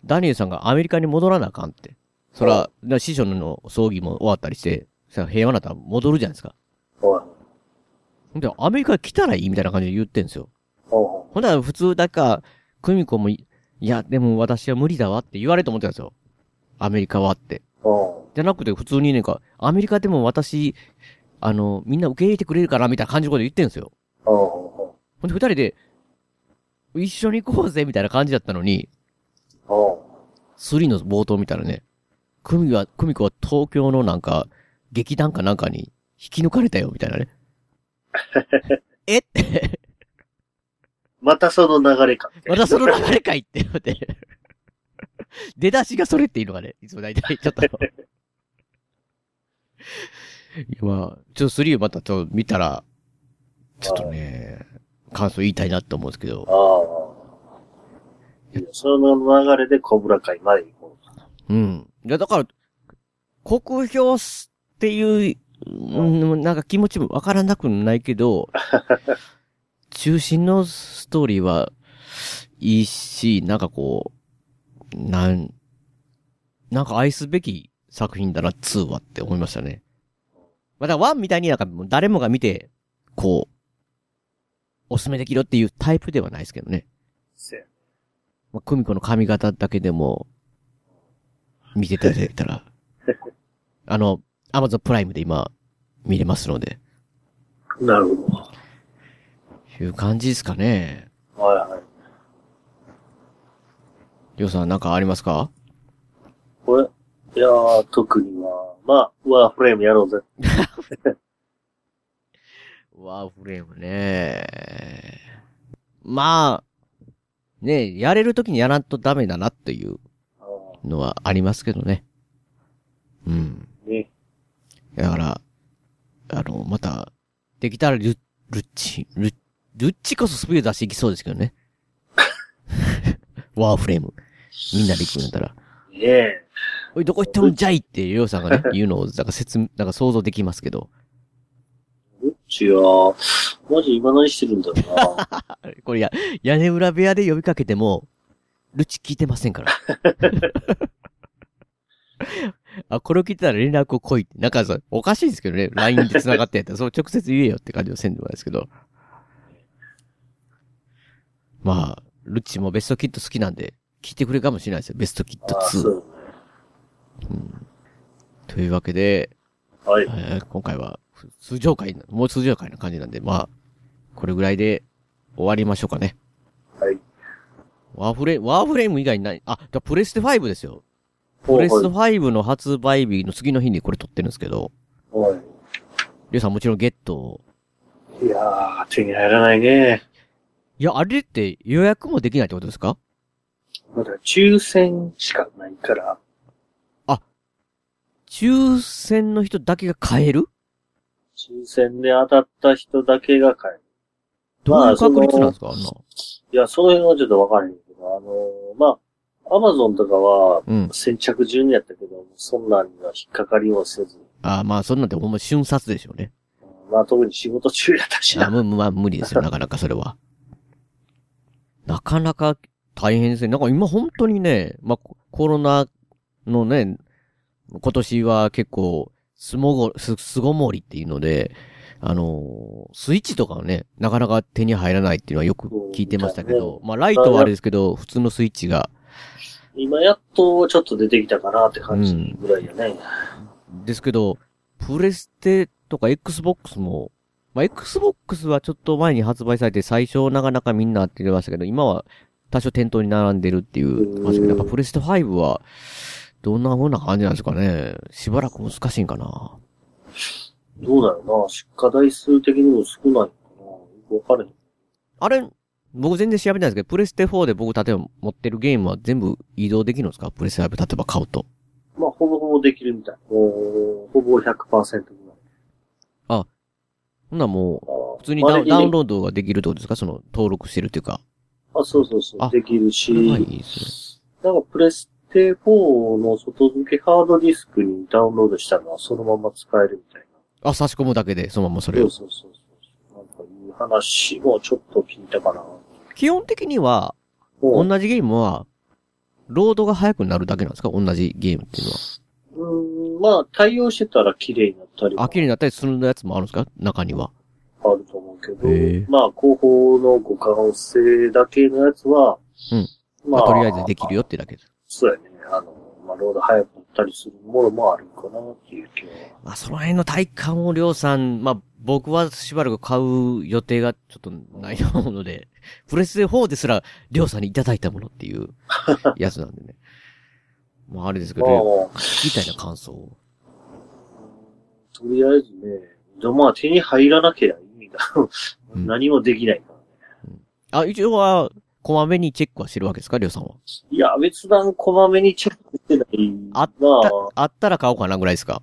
ダニエルさんがアメリカに戻らなあかんって。そら師匠の葬儀も終わったりして、さ平和なったら戻るじゃないですか。ほんで、アメリカ来たらいいみたいな感じで言ってんですよ。ほんなら普通だか、クミコもい、いや、でも私は無理だわって言われると思ってたんですよ。アメリカはって。じゃなくて普通になんか、アメリカでも私、あの、みんな受け入れてくれるからみたいな感じのこと言ってんですよ。ほんで二人で、一緒に行こうぜみたいな感じだったのに、
おう
3の冒頭見たらね、クミは、クミコは東京のなんか、劇団かなんかに引き抜かれたよみたいなね。え？って、
またその流れか。
またその流れかいって。出だしがそれっていうのがね、いつも大体ちょっと。まあ、ちょっと3をまたちょっと見たら、ちょっとね、感想言いたいなと思うんですけど、
ああ。その流れでコブラ会まで行こう。
うん。いや、だから、国評すっていう、うん、なんか気持ちもわからなくないけど、中心のストーリーはいいし、なんかこう、なん、なんか愛すべき作品だな、2はって思いましたね。また1みたいになんかもう誰もが見て、こう、おすすめできるっていうタイプではないですけどね。
せや
まあ、クミコの髪型だけでも、見ていただいたら、あの、アマゾンプライムで今、見れますので、
なるほ
いう感じですかね。
ど。はいはい。
りょうさんなんかありますか？
これ、いやー、特には、まあ、ワーフレームやろうぜ。
ワーフレームね。まあ、ねやれるときにやらんとダメだなっていう
あ
のはありますけどね。うん。
ーね。
だから、あの、また、できたらルッ、ルッチ、ルッ、ルッチこそスピード出していきそうですけどね。ワーフレーム。みんなで行くんだったら。
ねえ。
おい、どこ行ってもんじゃいって、りょうさんがね、言うのを、なんか説明、なんか想像できますけど。
うっちは、マジ今何してるんだろうな。
これや、屋根裏部屋で呼びかけても、ルチ聞いてませんから。あ、これを聞いてたら連絡を来いって。なんかさ、おかしいですけどね。LINE で繋がってやったら、そう直接言えよって感じはせんでもないですけど。まあ、ルッチもベストキット好きなんで、聞いてくれるかもしれないですよ。ベストキット
あーそ
2。
う
というわけで、
ね。はい。
えー今回は通常回な、もう通常回な感じなんで、まあ、これぐらいで終わりましょうかね。
はい。
ワーフレ、ワーフレーム以外にない、あ、だプレステ5ですよ。プレステ5の発売日の次の日にこれ撮ってるんですけど、
はい。
りょうさんもちろんゲット。
いやー、手に入らないね。
いや、あれって予約もできないってことですか？
まだ抽選しかないから。
抽選の人だけが買える？
抽選で当たった人だけが買える。
どういう確率なんですかあんな。
いや、その辺はちょっとわからへんけど、あのーまあ、アマゾンとかは
うん。
先着順やったけど、そんなんには引っかかりもせず、
ああ、まあ、そんなんてほんま瞬殺でしょうね。
まあ特に仕事中やったし
あ
な。
むまあ、無理ですよ、なかなかそれは。なかなか大変ですね。なんか今本当にね、まあ、ココロナのね、今年は結構、すもご、す、すごもりっていうので、あのースイッチとかはね、なかなか手に入らないっていうのはよく聞いてましたけど、まあ、ライトはあれですけど、普通のスイッチが、
今やっとちょっと出てきたかなって感じぐらいやね。
ですけど、プレステとか Xbox も、まあ、Xbox はちょっと前に発売されて最初なかなかみんなって言ってましたけど、今は多少店頭に並んでるっていうましたけど、やっぱプレステ5は、どんな風な感じなんですかね。しばらく難しいんかな。
どうだろうな。出荷台数的にも少ないのかな。よくわかれへん。
あれ、僕全然調べてないですけど、プレステ4で僕例えば持ってるゲームは全部移動できるんですか？プレステ5例えば買うと。
まあ、ほぼほぼできるみたい。ほぼ100%ぐらい。
ほんならもう、
あ
普通にダウンダウン
ロ
ロードができるってことですか？その登録してるっていうか。
あ、そうそうそ
あ
う。できるし、
はい、いいです
なんかプレステ4の外付けハードディスクにダウンロードしたのはそのまま使えるみたい
ね。あ、差し込むだけで、そのままそ
な。
れを。
そうそうそうそう。なんかいう話もちょっと聞いたかな。
基本的には、同じゲームは、ロードが速くなるだけなんですか？同じゲームっていうのは。
うーん、まあ、対応してたら綺麗になったりも
あ、綺麗になったりするやつもあるんですか？中には。
あると思うけど
へえ、
まあ、後方の互換性だけのやつは、
うん。
ま
まあ、とりあえずできるよってだけです。
そうやね。あの、まあ、ロード早くなったりするものもあるかなっていう気は。
まあ、その辺の体感をりょうさん、まあ、僕はしばらく買う予定がちょっとないと思うので、プレステ4ですら、りょうさんにいただいたものっていう やつなんでね。まあ、あれですけ
ま
ど、
あ、
聞きたいな感想を。
とりあえずね、でもまあ手に入らなければ意味が、
うん
何もできないからね。
あ、一応は、こまめにチェックはしてるわけですかりょうさんは？
いや、別段こまめにチェックしてない。
あっ
まあ、
た、あったら買おうかなぐらいですか？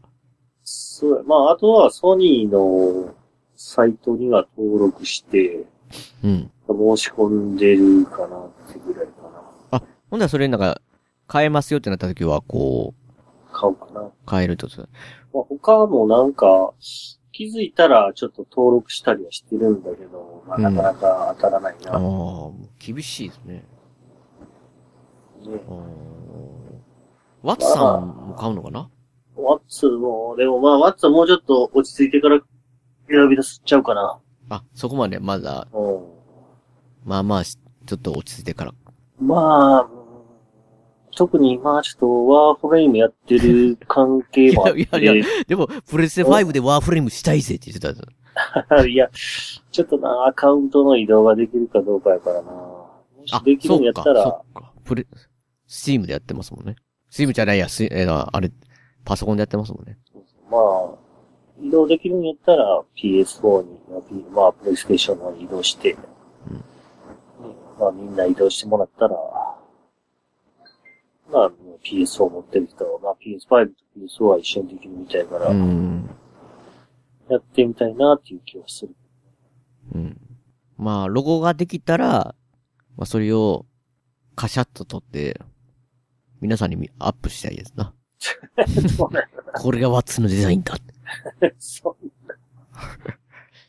そうやまあ、あとはソニーのサイトには登録して、
うん。
申し込んでるかなってぐらいかな。
ほんならそれなんか、買えますよってなった時は、こう、
買うかな。
買えると
まあ、他もなんか、気づいたらちょっと登録したりはしてるんだけど、まあ、
うん
なかなか当たらないな。
ああ、厳しいですね。
ね
ワッツさんも買うのかな？
ワッツも、でもまあ、ワッツはもうちょっと落ち着いてから選び出すっちゃうかな。
あ、そこまでまだ、
う
まあまあし、ちょっと落ち着いてから。
ん。まあ、うん特に今ちょっとワーフレームやってる関係もあって。
いやいやいでも、プレステ5でワーフレームしたいぜって言ってた。
いや、ちょっとな、アカウントの移動ができるかどうかやからな。もし
あ
で、きるんやったら、
そうか。プレ、スチームでやってますもんね。スチームじゃないや、スえーあれ、パソコンでやってますもんね。
まあ、移動できるんやったら PS4 に、まあ、プレイステーションに移動して、
うん
ねまあみんな移動してもらったら、まあ PS4 持ってる人は、まあ PS5 と PS4 は一緒にできるみたいから、
うん。
やってみたいなっていう気はする。
うん。まあ、ロゴができたら、まあ、それを、カシャッと撮って、皆さんに見アップしたいですな。これがワッツのデザインだ。
そう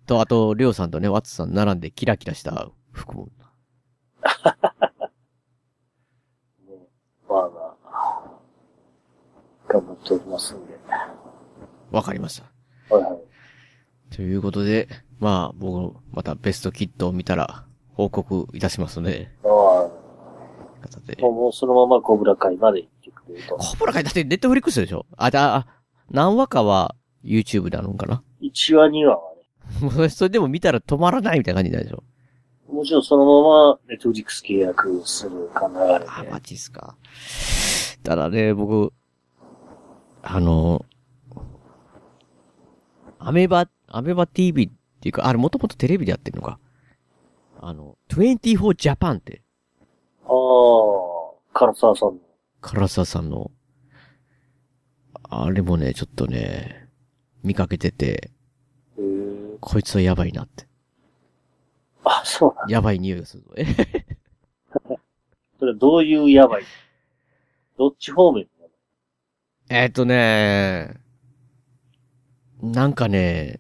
と、あと、りょうさんとね、ワッツさん並んでキラキラした服も。
ね。まあまあ、頑張っておりますんで。
わかりました。
はいはい。
ということで、まあ、僕、またベストキットを見たら、報告いたしますので、
まあ、
方で。
もうそのままコブラ会まで行ってくれると。
コブラ会だってネットフリックスでしょ？あ、だ、あ、何話かは YouTube であるんかな
？1話2話はね、
も うそれでも見たら止まらないみたいな感じになるでしょ？
もちろんそのままネットフリックス契約する考えがある
あ。マジっすか。ただね、僕、あの、アメバ、アメバ TV っていうか、あれもともとテレビでやってるのか。あの、24 Japan って、
ああ、唐沢さんの。
唐沢さんの、あれもね、ちょっとね、見かけてて、こいつはやばいなって。
あ、そうな。
やばい匂いがする。え
それどういうやばい？どっち方面？
えーっとね、なんかね、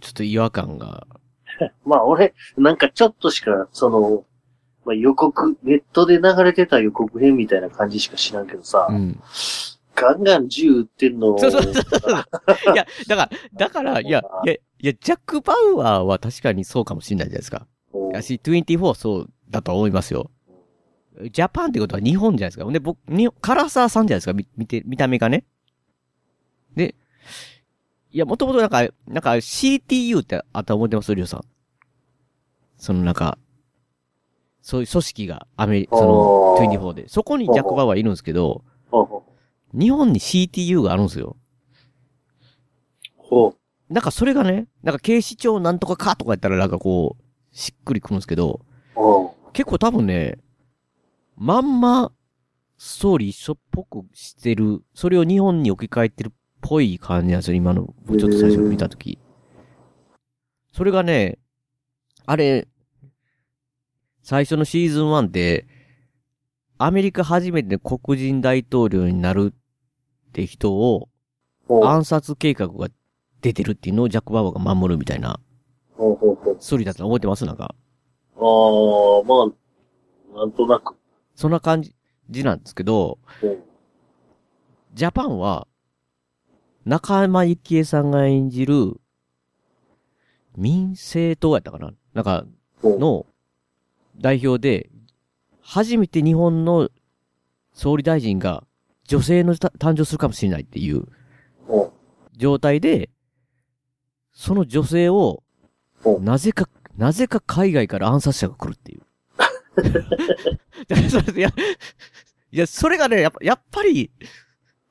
ちょっと違和感が、
まあ俺、なんかちょっとしか、その、まあ予告、ネットで流れてた予告編みたいな感じしか知らんけどさ、
うん。
ガンガン銃撃ってんの
そうそうそういや、だから、だから、いや、いや、いや、ジャック・バウアーは確かにそうかもしれないじゃないですか。
お
やし、24そうだと思いますよ。ジャパンってことは日本じゃないですか。で、僕、に、唐沢さんじゃないですか。み見て、見た目がね。で、いや、もともとなんか、なんか CTU ってあった思ってます？リオさん。そのなんか、そういう組織がアメリ、その
おー
24で。そこにジャック・バウアーいるんですけど、日本に CTU があるんですよ。
うほ
なんかそれがね、なんか警視庁なんとかかとかやったらなんかこう、しっくりくるんですけど、結構多分ね、まんま、ストーリー一緒っぽくしてる、それを日本に置き換えてるっぽい感じなんですよ、今の、ちょっと最初見たとき。それがね、あれ、最初のシーズン1で、アメリカ初めて黒人大統領になるって人を。暗殺計画が出てるっていうのをジャック・ババが守るみたいな。ストーリーだったの覚えてます？なんか。
ああ、まあ、なんとなく。
そんな感じなんですけど、ジャパンは、中山幸恵さんが演じる、民政党やったかな？なんか、の代表で、初めて日本の総理大臣が女性の誕生するかもしれないっていう状態で、その女性を、なぜか、なぜか海外から暗殺者が来るっていう。いや、いや、それがね、やっぱ、やっぱり、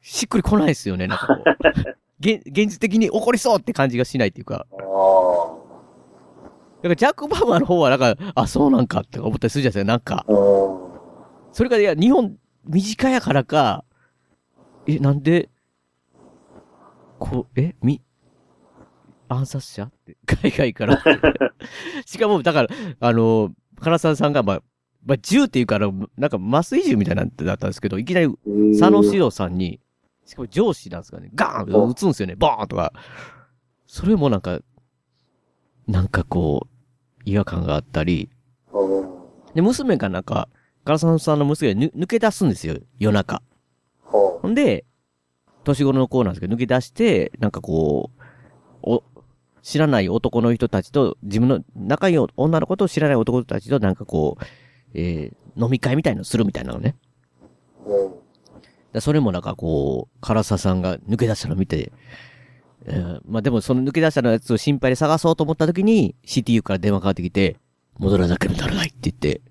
しっくりこないですよね、なんかこう。現現実的に起こりそうって感じがしないっていうか。
う。あ
だからジャック・バーマーの方は、なんか、あ、そうなんかって思ったりするじゃないですか、なんか。それが、いや、日本、身近やからか、え、なんで、こう、え、み、暗殺者って、海外から。しかも、だから、あの、唐沢さんが、まあ、まあ、銃っていうから、なんか麻酔銃みたいなんてだったんですけど、いきなり佐野史郎さんに、しかも上司なんですかね、ガーン撃つんですよね、ボーンとか。それもなんか、なんかこう、違和感があったり、
うん。
で、娘がなんか、唐沢さんの娘がぬ抜け出すんですよ、夜中。
ほ
ほんで、年頃の子なんですけど、抜け出して、なんかこう、お、知らない男の人たちと、自分の仲いい女の子と知らない男たちとなんかこう、えー、飲み会みたいのするみたいなのね。だそれもなんかこう、唐沢さんが抜け出したのを見て、えーまあでもその抜け出したのやつを心配で探そうと思った時に CTU から電話かかってきて、戻らなければならないって言って、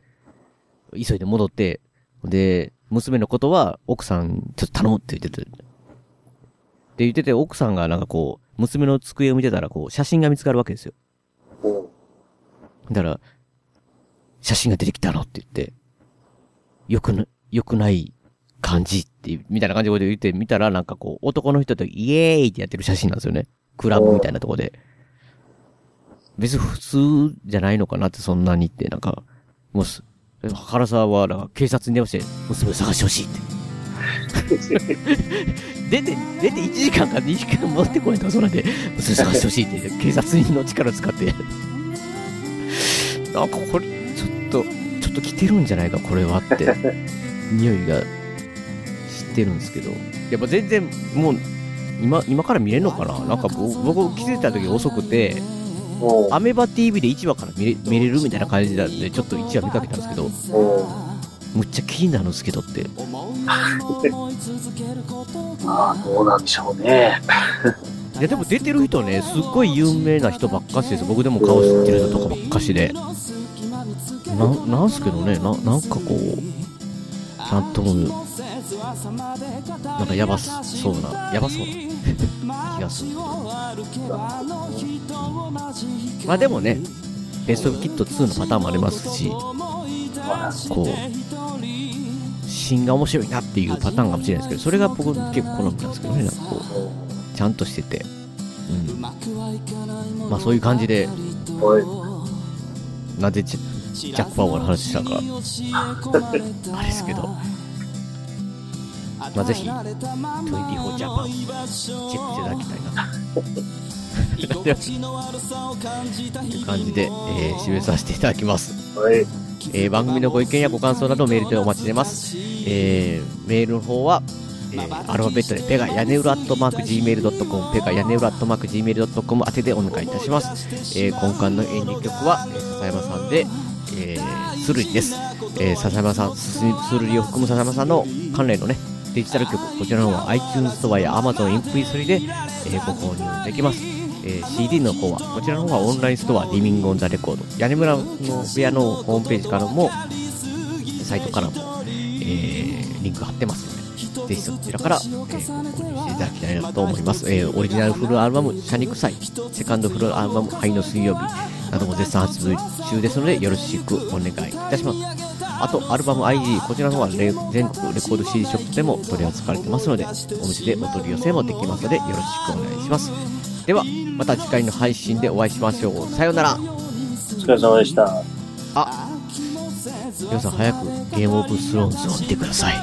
急いで戻って、で、娘のことは奥さんちょっと頼むって言ってて、って言ってて奥さんがなんかこう、娘の机を見てたらこう、写真が見つかるわけですよ。
うん。
だから、写真が出てきたのって言って、よくな、よくない感じって、みたいな感じで言ってみたら、なんかこう、男の人とイエーイってやってる写真なんですよね。クラブみたいなとこで。別に普通じゃないのかなって、そんなにって、なんか、もうす、原沢は、なんか警察に電話して、娘を探してほしいって。出て、出て1時間か2時間持ってこないと、そんなんで、娘探してほしいって、警察の力使って。なんかこれ、と、ちょっと来てるんじゃないか、これはって、匂いが知ってるんですけど。やっぱ全然、もう、今、今から見れるのかな？なんか僕、僕気づいた時遅くて、
うん。
アメバ TV で1話から見れ見れるみたいな感じなんで、ちょっと1話見かけたんですけど、
うん。
むっちゃ気になるんですけどって。
あ あ、どうなんでしょうね。
いや、でも出てる人ね、すっごい有名な人ばっかしです。僕でも顔知ってる人とかばっかしで。な、なんすけどね、な、なんかこう、ちゃんとなんかやばそうな、やばそうな気がする。まあでもね、ベストキット2のパターンもありますし、こう、芯が面白いなっていうパターンかもしれないですけど、それが僕結構好みなんですけどね、なんかこう、ちゃんとしてて。うん。まあそういう感じで、
はい。
なぜジャック・パワーの話したか、あれですけど。まあぜひ、24ジャパン、チェックしていただきたいなと。という感じで、えー締めさせていただきます。
はい。
えー番組のご意見やご感想などメールでお待ちしてます。えーメールの方は、えーアルファベットでペガ屋根裏アットマーク Gmail.com ペガ屋根裏アットマーク Gmail.com 宛てでお願いいたします。えー今回の演劇曲は、えー笹山さんで、えー、スルリです。えー笹山さん、ススルリを含む笹山さんの関連のね、デジタル曲、こちらの方は iTunes ストアや Amazon MP3 で、えーご購入できます。えー CD の方は、こちらの方はオンラインストア、リビングオンザレコード、屋根村の部屋のホームページからも、サイトからも、えーリンク貼ってますので、ぜひそちらから、えーご購入していただきたいなと思います。えーオリジナルフルアルバム、シャニクサイ、セカンドフルアルバム、灰の水曜日なども絶賛発売中ですので、よろしくお願いいたします。あと、アルバム IG、こちらの方はレ全国レコード CD ショップでも取り扱われてますので、お店でお取り寄せもできますので、よろしくお願いします。では、また次回の配信でお会いしましょう。さようなら。
お疲れ様でした。
あ、皆さん早くゲームオブスローンズを見てください。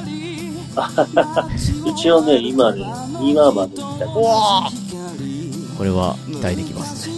一応ね、今ね、2話まで見た。
これは期待できますね。